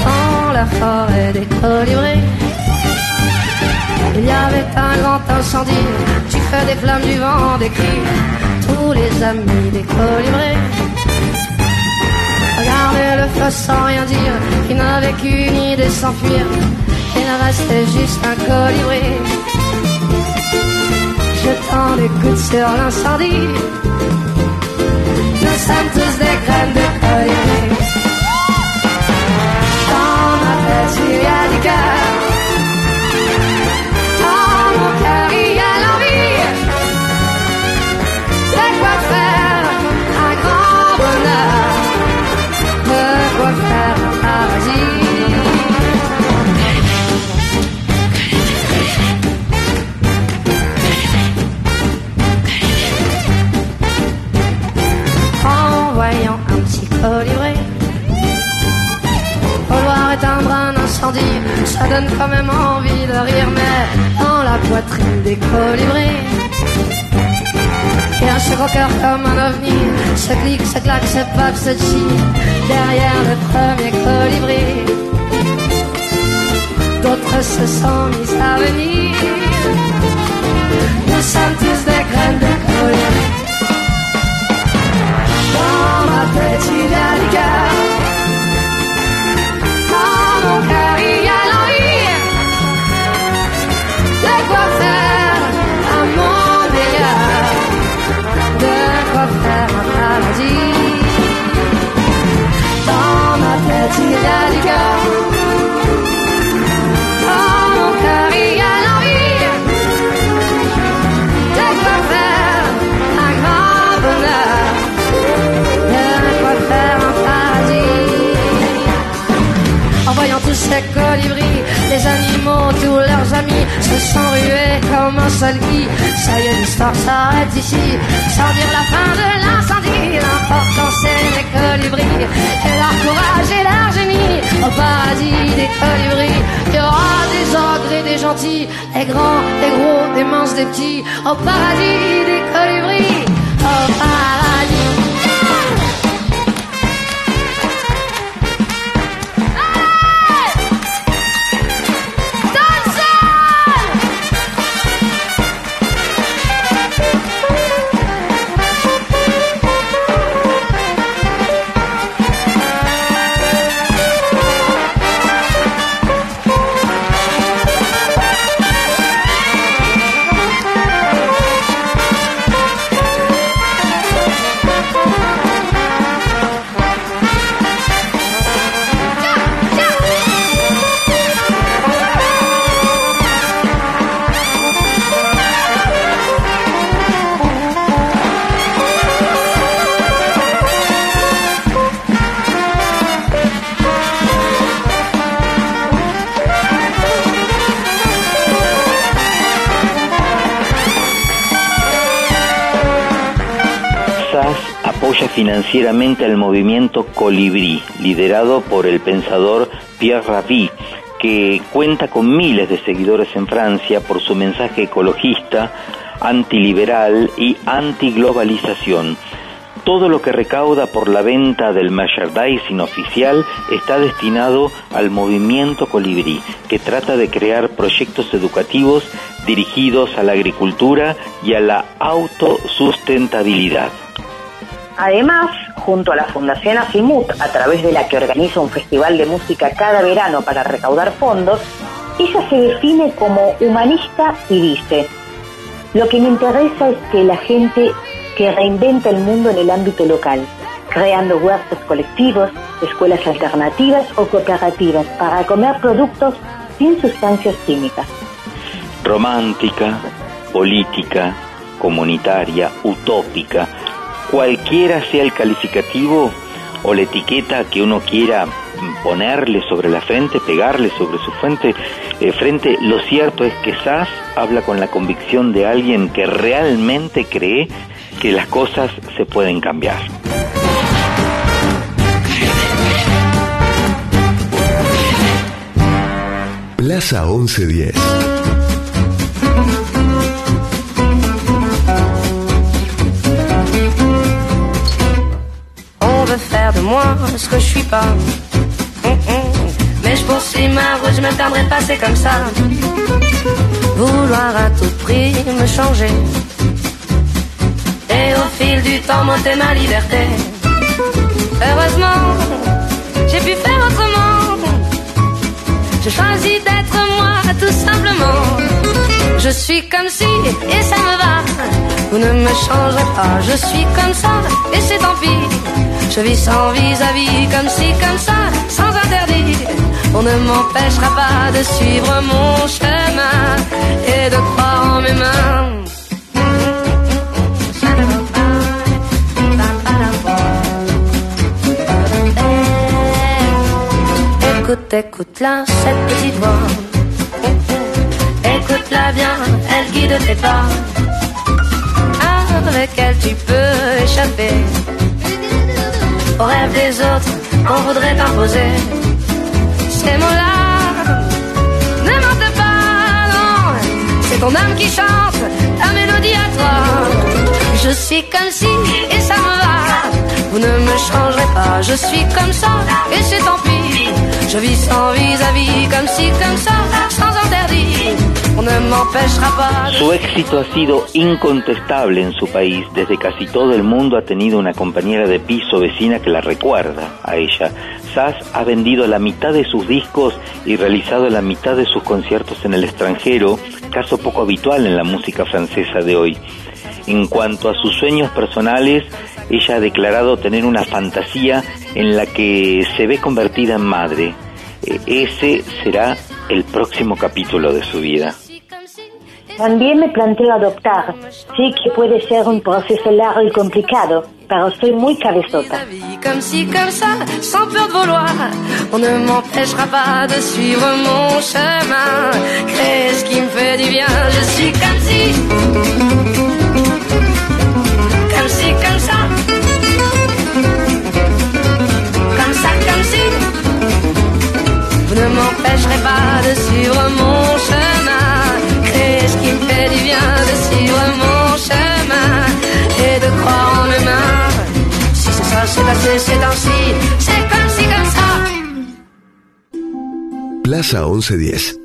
Dans la forêt des colibris, il y avait un grand incendie, du feu, des flammes, du vent, des cris, tous les amis des colibris. Regardaient le feu sans rien dire, qui n'avait qu'une idée s'enfuir, il ne restait juste un colibri. Jetant des coups sur l'incendie, nous sommes tous des graines de colibri. Dans ma tête, il y a du cœur. Ça donne quand même envie de rire, mais dans la poitrine des colibris, a un cœur comme un ovni, se clique, se claque, se pape, se chie, derrière le premier colibri. D'autres se sont mis à venir. Nous sommes tous des graines de colibri. Dans ma tête, il colibris. Les animaux, tous leurs amis, se sont rués comme un seul nid. Ça y est, l'histoire s'arrête ici. Sans dire la fin de l'incendie, l'important c'est les colibris. Et leur courage et leur génie. Au paradis des colibris, il y aura des ogres et des gentils, des grands, des gros, des minces, des petits. Au paradis des colibris. Au paradis. Financieramente al movimiento Colibrí, liderado por el pensador Pierre Rabhi, que cuenta con miles de seguidores en Francia por su mensaje ecologista, antiliberal y antiglobalización. Todo lo que recauda por la venta del merchandising oficial está destinado al movimiento Colibrí, que trata de crear proyectos educativos dirigidos a la agricultura y a la autosustentabilidad. Además, junto a la Fundación Asimut, a través de la que organiza un festival de música cada verano para recaudar fondos, ella se define como humanista y dice, lo que me interesa es que la gente que reinventa el mundo en el ámbito local, creando huertos colectivos, escuelas alternativas o cooperativas para comer productos sin sustancias químicas. romántica, política, comunitaria, utópica, cualquiera sea el calificativo o la etiqueta que uno quiera ponerle sobre la frente, pegarle sobre su frente, eh, frente, lo cierto es que SAS habla con la convicción de alguien que realmente cree que las cosas se pueden cambiar. Plaza 1110. De moi ce que je suis pas. Hum, hum. Mais je poursuis ma route, je me tiendrai pas, c'est comme ça. Vouloir à tout prix me changer. Et au fil du temps, monter ma liberté. Heureusement, j'ai pu faire autrement. Je choisis d'être moi, tout simplement. Je suis comme si, et ça me va. Vous ne me changerez pas, je suis comme ça, et c'est tant pis. Je vis sans vis-à-vis, comme si, comme ça, sans interdit. On ne m'empêchera pas de suivre mon chemin et de croire en mes mains. Écoute, écoute-la, cette petite voix. Écoute-la bien, elle guide tes pas. Avec elle tu peux échapper aux rêves des autres qu'on voudrait t'imposer. Ces mots-là ne mentent pas, non. C'est ton âme qui chante ta mélodie à toi. Je suis comme si, et ça me va. Vous ne me changerez pas, je suis comme ça, et c'est tant pis. Je vis sans vis-à-vis, comme si, comme ça, sans Su éxito ha sido incontestable en su país. Desde casi todo el mundo ha tenido una compañera de piso vecina que la recuerda a ella. Sass ha vendido la mitad de sus discos y realizado la mitad de sus conciertos en el extranjero, caso poco habitual en la música francesa de hoy. En cuanto a sus sueños personales, ella ha declarado tener una fantasía en la que se ve convertida en madre. Eh, Ese será el próximo capítulo de su vida. También me planteo adoptar. Sé que puede ser un proceso largo y complicado, pero soy muy cabezota. Vous ne m'empêcherez pas de suivre mon chemin. Créer ce qui me fait du bien, de suivre mon chemin. Et de croire en humain. Si c'est ça, c'est assez, c'est ainsi. C'est comme si, comme ça. Plaza 1110.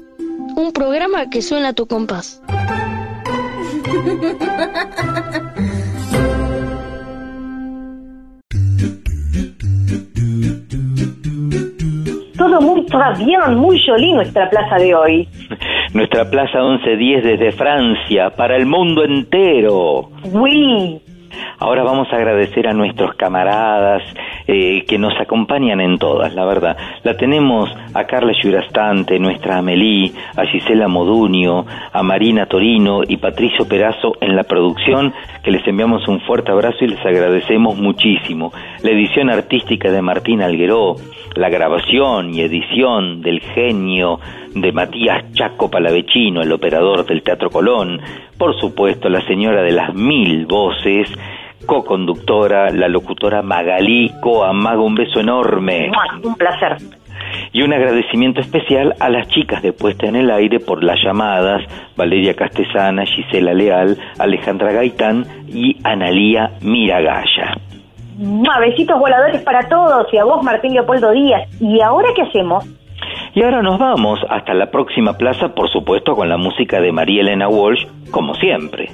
Un programa que suena a tu compás. Todo muy bien, muy jolí nuestra plaza de hoy. Nuestra Plaza 1110 desde Francia, para el mundo entero. Oui. Ahora vamos a agradecer a nuestros camaradas eh, que nos acompañan en todas, la verdad. La tenemos a Carla Yurastante, nuestra Amelie, a Gisela Modunio, a Marina Torino y Patricio Perazo en la producción, que les enviamos un fuerte abrazo y les agradecemos muchísimo. La edición artística de Martín Algueró, la grabación y edición del genio de Matías Chaco Palavecino, el operador del Teatro Colón, por supuesto la señora de las mil voces, co-conductora, la locutora Magalí Coamago, un beso enorme. Un placer. Y un agradecimiento especial a las chicas de Puesta en el Aire por las llamadas, Valeria Castesana, Gisela Leal, Alejandra Gaitán y Analía Miragaya. Besitos voladores para todos y a vos, Martín Leopoldo Díaz. ¿Y ahora qué hacemos? Y ahora nos vamos hasta la próxima plaza, por supuesto, con la música de María Elena Walsh, como siempre.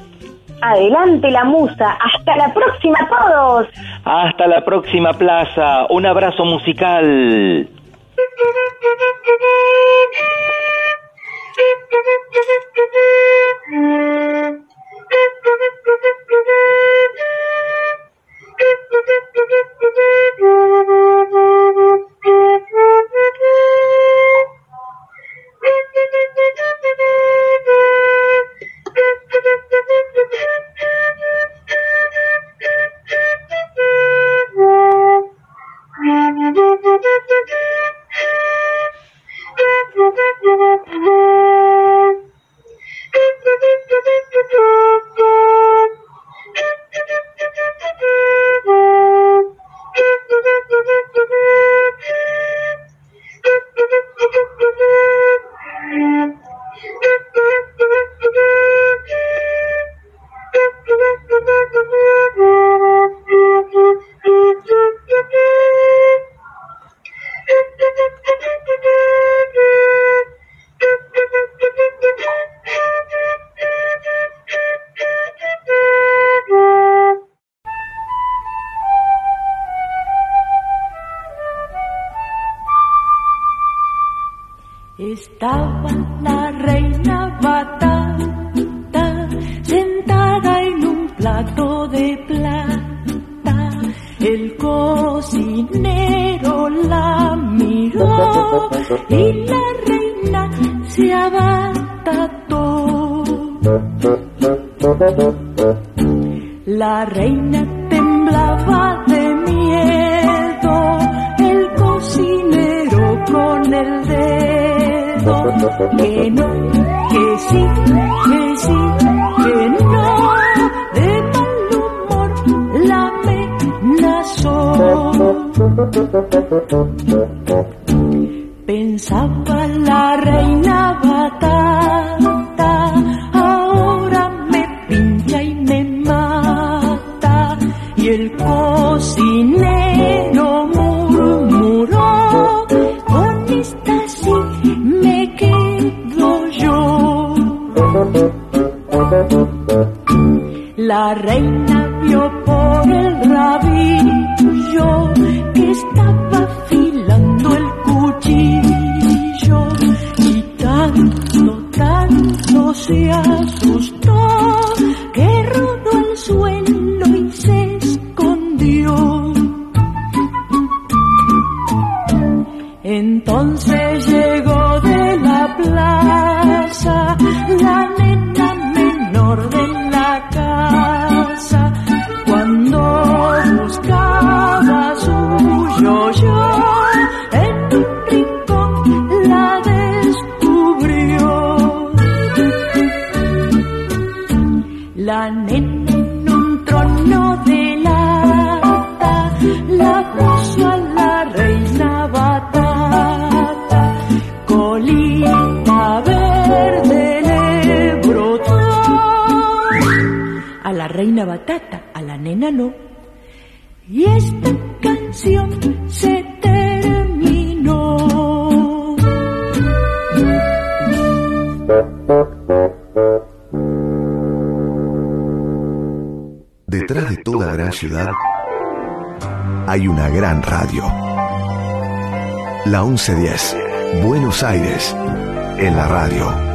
Adelante la musa. Hasta la próxima a todos. Hasta la próxima plaza. Un abrazo musical. La 1110, Buenos Aires, en la radio.